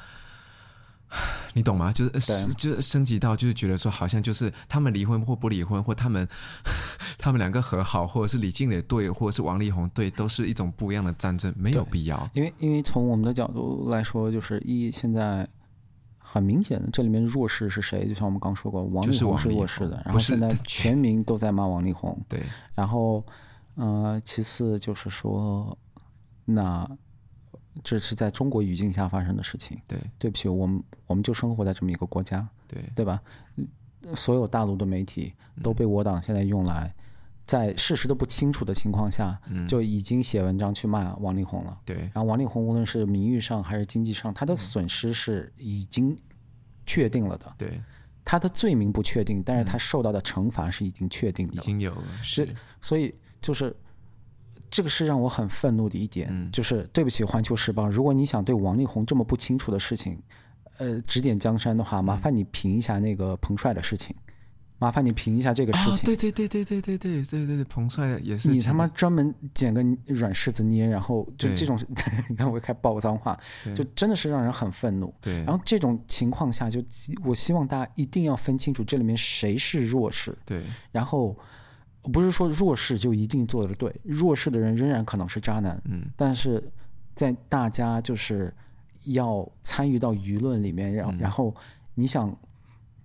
[SIGHS] 你懂吗？就是就是升级到，就是觉得说，好像就是他们离婚或不离婚，或他们 [LAUGHS] 他们两个和好，或者是李静蕾对，或者是王力宏对，都是一种不一样的战争，没有必要。因为因为从我们的角度来说，就是一现在很明显的，这里面弱势是谁？就像我们刚说过，王力宏是弱势的，然后现在全 [LAUGHS] 民都在骂王力宏。对，然后呃，其次就是说，那这是在中国语境下发生的事情。对，对不起，我们我们就生活在这么一个国家。对，对吧？所有大陆的媒体都被我党现在用来，在事实都不清楚的情况下，就已经写文章去骂王力宏了。对，然后王力宏无论是名誉上还是经济上，他的损失是已经确定了的。对，他的罪名不确定，但是他受到的惩罚是已经确定的。已经有了，是。所以就是这个是让我很愤怒的一点，就是对不起《环球时报》，如果你想对王力宏这么不清楚的事情。呃，指点江山的话，麻烦你评一下那个彭帅的事情，麻烦你评一下这个事情。哦、对对对对对对对对对对，彭帅也是。你他妈专门捡个软柿子捏，然后就这种，你看我开爆脏话，就真的是让人很愤怒。对。然后这种情况下，就我希望大家一定要分清楚这里面谁是弱势。对。然后不是说弱势就一定做的对，弱势的人仍然可能是渣男。嗯。但是在大家就是。要参与到舆论里面，然后然后你想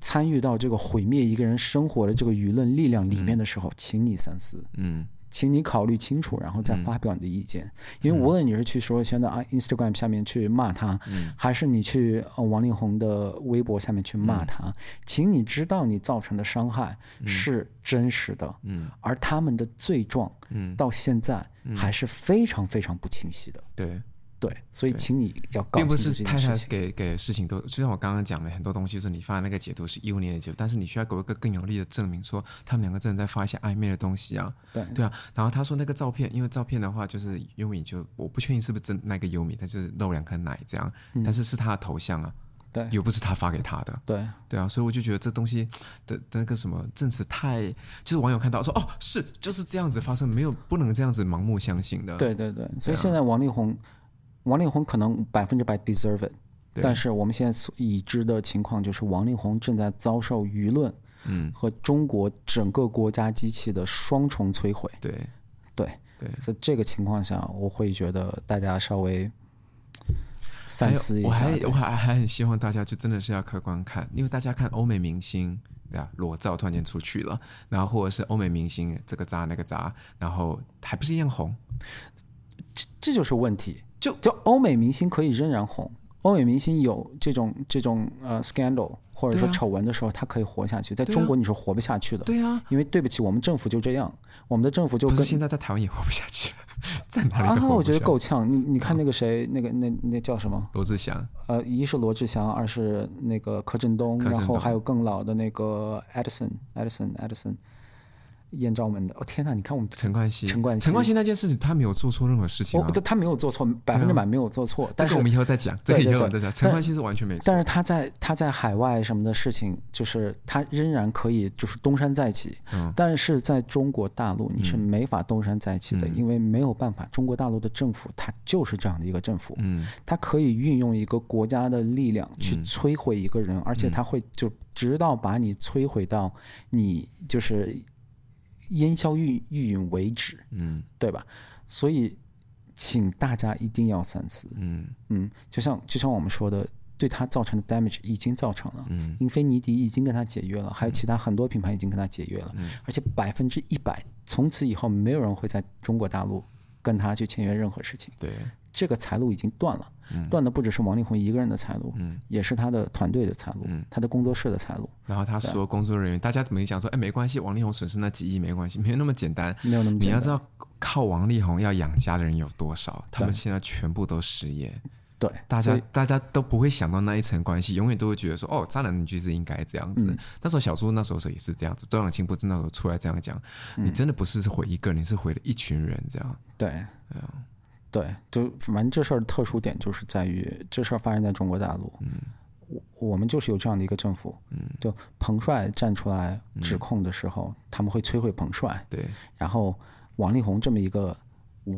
参与到这个毁灭一个人生活的这个舆论力量里面的时候，请你三思，嗯，请你考虑清楚，然后再发表你的意见。因为无论你是去说现在啊 Instagram 下面去骂他，还是你去王力宏的微博下面去骂他，请你知道你造成的伤害是真实的，嗯，而他们的罪状，嗯，到现在还是非常非常不清晰的，对。对，所以请你要搞并不是太太给给事情都，就像我刚刚讲的很多东西，是你发的那个解读是一五年的解读，但是你需要给我一个更有力的证明，说他们两个真的在发一些暧昧的东西啊。对。对啊，然后他说那个照片，因为照片的话就是优米就我不确定是不是真那个优米，他就是露两颗奶这样，但是是他的头像啊，对，又不是他发给他的，对。对啊，所以我就觉得这东西的的那个什么证词太，就是网友看到说哦是就是这样子发生，没有不能这样子盲目相信的。对对对，所以现在王力宏。王力宏可能百分之百 deserve it，但是我们现在所已知的情况就是王力宏正在遭受舆论，嗯，和中国整个国家机器的双重摧毁。对，对，对，在这个情况下，我会觉得大家稍微三思一下。我还我还还很希望大家就真的是要客观看，因为大家看欧美明星对吧，裸照突然间出去了，然后或者是欧美明星这个渣那个渣，然后还不是一样红，这这就是问题。就就欧美明星可以仍然红，欧美明星有这种这种呃 scandal 或者说丑闻的时候，他可以活下去。在中国你是活不下去的。对啊，因为对不起，我们政府就这样，我们的政府就跟现在在台湾也活不下去，[LAUGHS] 在哪里我觉得够呛。你你看那个谁，那个那那叫什么？罗志祥。呃，一是罗志祥，二是那个柯震东，然后还有更老的那个 Edison，Edison，Edison。艳照门的，哦天哪！你看我们陈冠希，陈冠希，陈冠希那件事情，他没有做错任何事情、啊。哦，他没有做错，百分之百没有做错。但是、这个、我们以后再讲，这个以后再讲。陈冠希是完全没错。但是他在他在海外什么的事情，就是他仍然可以就是东山再起。嗯。但是在中国大陆，你是没法东山再起的，嗯、因为没有办法。中国大陆的政府，它就是这样的一个政府。嗯。它可以运用一个国家的力量去摧毁一个人，嗯、而且他会就直到把你摧毁到你就是。烟消云云为止，嗯，对吧？所以，请大家一定要三思，嗯。嗯，就像就像我们说的，对他造成的 damage 已经造成了，嗯，英菲尼迪已经跟他解约了，还有其他很多品牌已经跟他解约了，嗯，而且百分之一百，从此以后没有人会在中国大陆跟他去签约任何事情，对。这个财路已经断了，断的不只是王力宏一个人的财路，嗯，也是他的团队的财路，嗯，他的工作室的财路。然后他说，工作人员，大家怎么讲说，哎，没关系，王力宏损失那几亿没关系，没有那么简单，没有那么简单。你要知道，靠王力宏要养家的人有多少？他们现在全部都失业。对，大家大家都不会想到那一层关系，永远都会觉得说，哦，渣男你就是应该这样子。那时候小猪那时候也是这样子，周扬青不是那时候出来这样讲，你真的不是是毁一个人，你是毁了一群人这样。对，嗯。对，就反正这事儿的特殊点就是在于这事儿发生在中国大陆，嗯，我我们就是有这样的一个政府，嗯，就彭帅站出来指控的时候，嗯、他们会摧毁彭帅，对，然后王力宏这么一个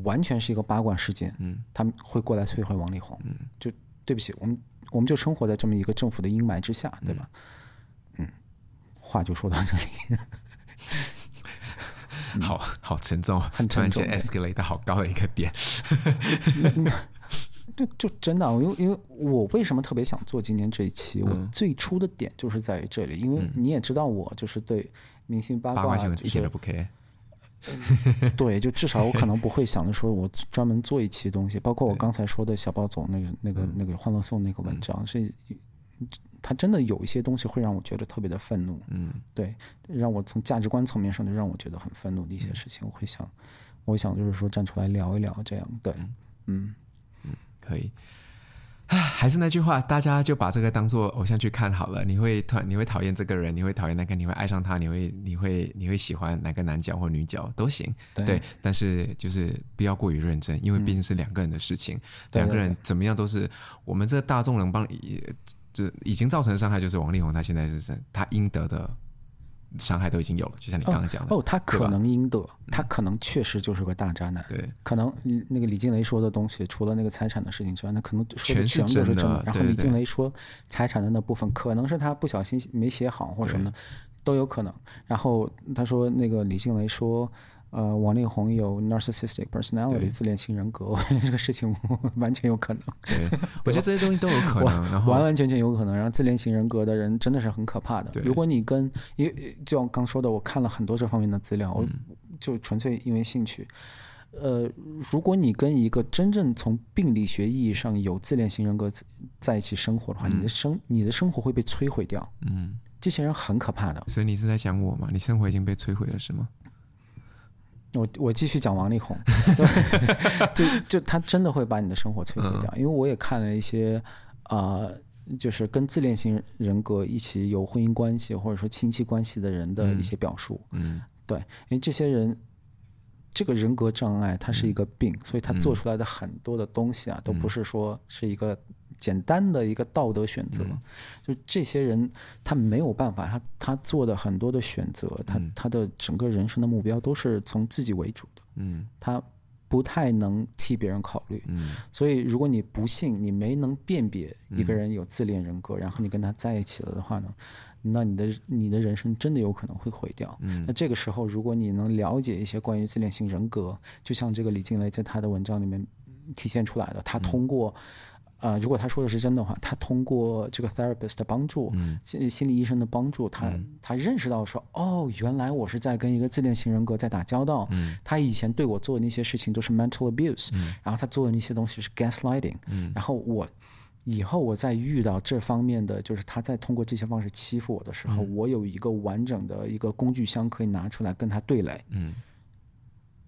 完全是一个八卦事件，嗯，他们会过来摧毁王力宏，嗯，就对不起，我们我们就生活在这么一个政府的阴霾之下，对吧？嗯，嗯，话就说到这里。好 [LAUGHS] 好沉重，很沉重 escalate 到好高的一个点。对，就真的，因为因为我为什么特别想做今年这一期，嗯、我最初的点就是在于这里，因为你也知道我就是对明星八卦、就是、一点都不 care。对，就至少我可能不会想着说我专门做一期东西，包括我刚才说的小包总那个那个那个欢乐颂那个文章，是、嗯，他真的有一些东西会让我觉得特别的愤怒。嗯，对，让我从价值观层面上就让我觉得很愤怒的一些事情，我会想，我想就是说站出来聊一聊这样。对，嗯嗯，可以。还是那句话，大家就把这个当做偶像剧看好了。你会讨你会讨厌这个人，你会讨厌那个，你会爱上他，你会你会你会喜欢哪个男角或女角都行。对，对，但是就是不要过于认真，因为毕竟是两个人的事情，嗯、两个人怎么样都是我们这大众能帮你，这已经造成的伤害，就是王力宏他现在是他应得的。伤害都已经有了，就像你刚刚讲的哦。哦，他可能应得，他可能确实就是个大渣男。对，可能那个李静蕾说的东西，除了那个财产的事情之外，那可能说的全都是真的。然后李静蕾说财产的那部分，可能是他不小心没写好或者什么的，都有可能。然后他说那个李静蕾说。呃，王力宏有 narcissistic personality 自恋型人格，[LAUGHS] 这个事情完全有可能。对，我觉得这些东西都有可能，然后完完全全有可能。然后自恋型人格的人真的是很可怕的。如果你跟，因为就像刚说的，我看了很多这方面的资料，我就纯粹因为兴趣。呃，如果你跟一个真正从病理学意义上有自恋型人格在一起生活的话，你的生你的生活会被摧毁掉。嗯，这些人很可怕的。所以你是在讲我吗？你生活已经被摧毁了是吗？我我继续讲王力宏，[LAUGHS] 就就他真的会把你的生活摧毁掉，因为我也看了一些啊、呃，就是跟自恋型人格一起有婚姻关系或者说亲戚关系的人的一些表述，嗯，对，因为这些人这个人格障碍它是一个病，所以他做出来的很多的东西啊，都不是说是一个。简单的一个道德选择，嗯、就这些人他没有办法，他他做的很多的选择，他他的整个人生的目标都是从自己为主的，嗯，他不太能替别人考虑，嗯，所以如果你不幸你没能辨别一个人有自恋人格，嗯、然后你跟他在一起了的话呢，那你的你的人生真的有可能会毁掉，嗯，那这个时候如果你能了解一些关于自恋型人格，就像这个李静蕾在他的文章里面体现出来的，他通过。呃，如果他说的是真的话，他通过这个 therapist 的帮助，心、嗯、心理医生的帮助，他、嗯、他认识到说，哦，原来我是在跟一个自恋型人格在打交道。嗯、他以前对我做的那些事情都是 mental abuse，、嗯、然后他做的那些东西是 gaslighting、嗯。然后我以后我再遇到这方面的，就是他在通过这些方式欺负我的时候，嗯、我有一个完整的一个工具箱可以拿出来跟他对垒。嗯，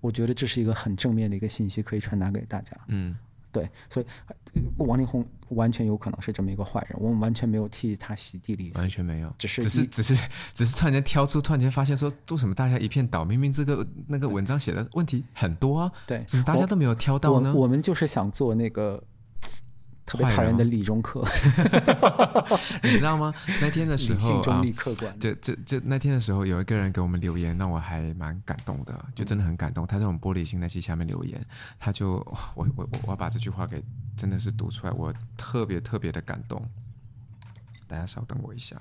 我觉得这是一个很正面的一个信息，可以传达给大家。嗯。对，所以王力宏完全有可能是这么一个坏人，我们完全没有替他洗地理，完全没有，只是只是只是只是突然间挑出，突然间发现说，为什么大家一片倒？明明这个那个文章写的问题很多啊，对，怎么大家都没有挑到呢？我们就是想做那个。特别讨厌的理中客，[LAUGHS] 你知道吗？那天的时候，中立客观啊，就就就那天的时候，有一个人给我们留言，让我还蛮感动的，就真的很感动。他在我们玻璃心那期下面留言，他就我我我我要把这句话给真的是读出来，我特别特别的感动。大家稍等我一下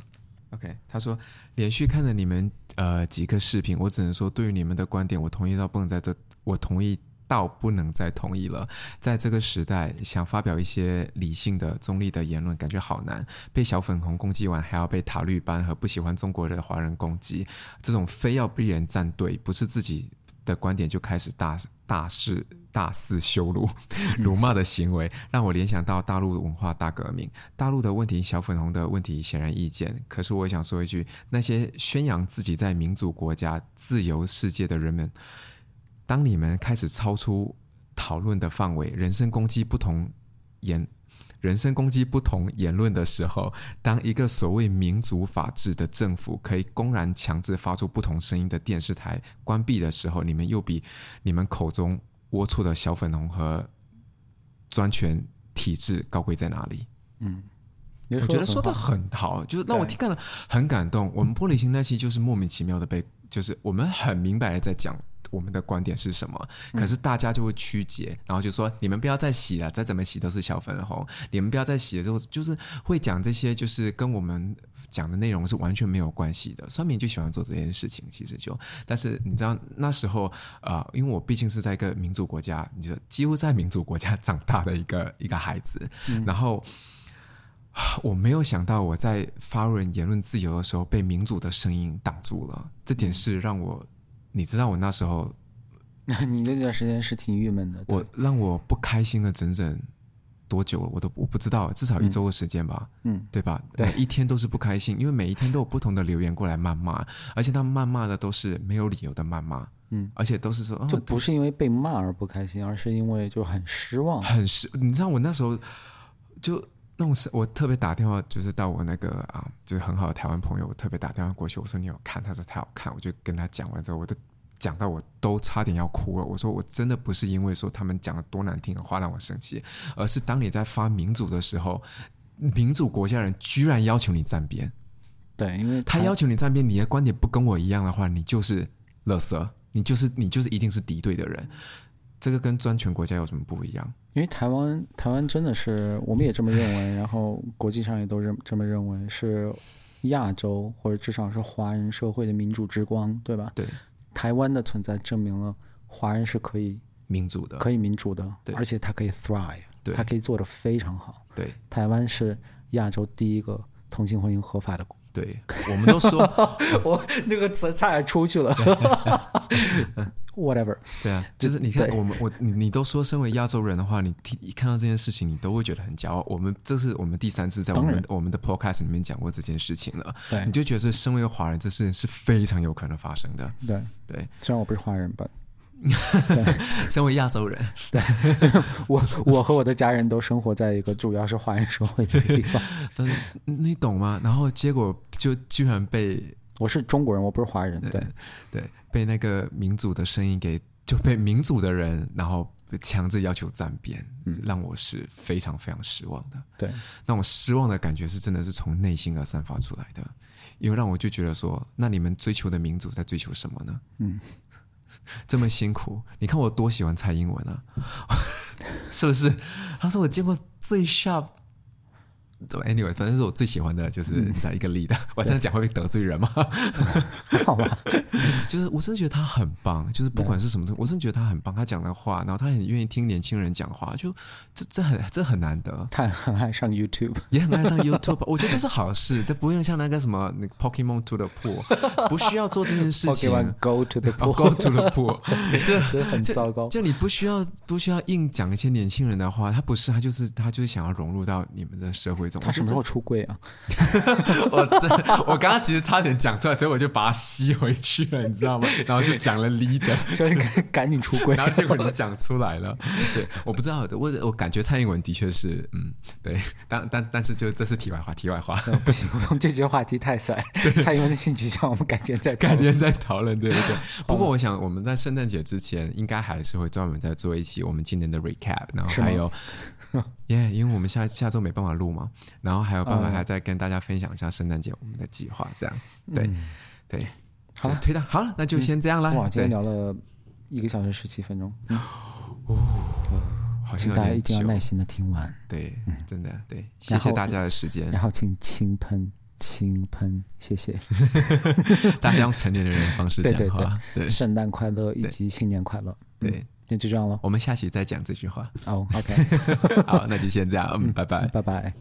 ，OK？他说连续看了你们呃几个视频，我只能说对于你们的观点，我同意到不能在这，我同意。到不能再同意了。在这个时代，想发表一些理性的、中立的言论，感觉好难。被小粉红攻击完，还要被塔绿班和不喜欢中国的华人攻击，这种非要逼人站队，不是自己的观点就开始大大肆大肆羞辱、[LAUGHS] 辱骂的行为，让我联想到大陆文化大革命。大陆的问题，小粉红的问题显然易见。可是我想说一句：那些宣扬自己在民主国家、自由世界的人们。当你们开始超出讨论的范围，人身攻击不同言，人身攻击不同言论的时候，当一个所谓民主法治的政府可以公然强制发出不同声音的电视台关闭的时候，你们又比你们口中龌龊的小粉红和专权体制高贵在哪里？嗯，我觉得说的很好，就是让我听看了很感动。我们玻璃心那期就是莫名其妙的被，就是我们很明白的在讲。我们的观点是什么。可是大家就会曲解，然后就说你们不要再洗了，再怎么洗都是小粉红。你们不要再洗了，之后就是会讲这些，就是跟我们讲的内容是完全没有关系的。酸民就喜欢做这件事情，其实就，但是你知道那时候啊、呃，因为我毕竟是在一个民主国家，你就几乎在民主国家长大的一个 [LAUGHS] 一个孩子，嗯、然后。我没有想到，我在发问言论自由的时候被民主的声音挡住了。这点是让我，[LAUGHS] 你知道，我那时候，你那段时间是挺郁闷的。我让我不开心了整整多久了，我都我不知道，至少一周的时间吧。嗯，对吧？对，每一天都是不开心，因为每一天都有不同的留言过来谩骂，而且他们谩骂的都是没有理由的谩骂。嗯，而且都是说，就不是因为被骂而不开心，而是因为就很失望。很失，你知道我那时候就。那我是我特别打电话，就是到我那个啊，就是很好的台湾朋友，我特别打电话过去，我说你有看？他说太好看，我就跟他讲完之后，我都讲到我都差点要哭了。我说我真的不是因为说他们讲了多难听的话让我生气，而是当你在发民主的时候，民主国家人居然要求你站边，对，因为他，他要求你站边，你的观点不跟我一样的话，你就是垃圾，你就是你就是一定是敌对的人。这个跟专权国家有什么不一样？因为台湾，台湾真的是，我们也这么认为，[LAUGHS] 然后国际上也都认这么认为，是亚洲或者至少是华人社会的民主之光，对吧？对，台湾的存在证明了华人是可以民主的，可以民主的，对，而且它可以 thrive，对，它可以做得非常好。对，台湾是亚洲第一个同性婚姻合法的国。对，我们都说 [LAUGHS] 我那个词差点出去了。[LAUGHS] Whatever，对啊，就是你看我们我你你都说身为亚洲人的话，你听一看到这件事情，你都会觉得很骄傲。我们这是我们第三次在我们我们的 Podcast 里面讲过这件事情了。对，你就觉得身为一个华人，这事情是非常有可能发生的。对对，虽然我不是华人吧。对，[LAUGHS] 身为亚洲人，对，我我和我的家人都生活在一个主要是华人社会的地方。[LAUGHS] 但是你懂吗？然后结果就居然被我是中国人，我不是华人。对对，被那个民主的声音给就被民主的人，然后强制要求站边，嗯，让我是非常非常失望的。对，那种失望的感觉是真的是从内心而散发出来的，因为让我就觉得说，那你们追求的民主在追求什么呢？嗯。这么辛苦，你看我多喜欢蔡英文啊，[LAUGHS] 是不是？他说我见过最 sharp。Anyway，反正是我最喜欢的就是你知道一个 leader。[LAUGHS] 我这样讲会不会得罪人吗？[LAUGHS] 好吧，[LAUGHS] 就是我真的觉得他很棒，就是不管是什么东西，我真的觉得他很棒。他讲的话，然后他很愿意听年轻人讲话，就这这很这很难得。他很爱上 YouTube，也很爱上 YouTube。我觉得这是好事，他不用像那个什么那个 Pokemon to the pool，不需要做这件事情。Go to the pool，Go to the pool，这很糟糕。就你不需要不需要硬讲一些年轻人的话，他不是，他就是他就是想要融入到你们的社会。他什么时候出柜啊？[LAUGHS] 我这我刚刚其实差点讲出来，所以我就把它吸回去了，你知道吗？然后就讲了 leader，[LAUGHS] 所以赶紧出柜。然后结果你讲出来了，对，我不知道，我我感觉蔡英文的确是，嗯，对，但但但是就这是题外话，题外话，不行，我们这节话题太帅。[LAUGHS] 蔡英文的性取向，我们改天再改天再讨论，对对对。不过我想我们在圣诞节之前，应该还是会专门再做一期我们今年的 recap，然后还有。耶，yeah, 因为我们下下周没办法录嘛，然后还有办法还再跟大家分享一下圣诞节我们的计划，这样，对，嗯、对，好，推到好了，那就先这样啦。哇，今天聊了一个小时十七分钟，嗯、哦，好像大家一定要耐心的听完，对，真的，对，谢谢大家的时间，然后请轻喷，轻喷，谢谢，[LAUGHS] 大家用成年人的方式讲话，对，圣诞快乐以及新年快乐，对。那就这样了，我们下期再讲这句话。哦，OK，[LAUGHS] 好，那就先这样，嗯，拜拜，拜拜。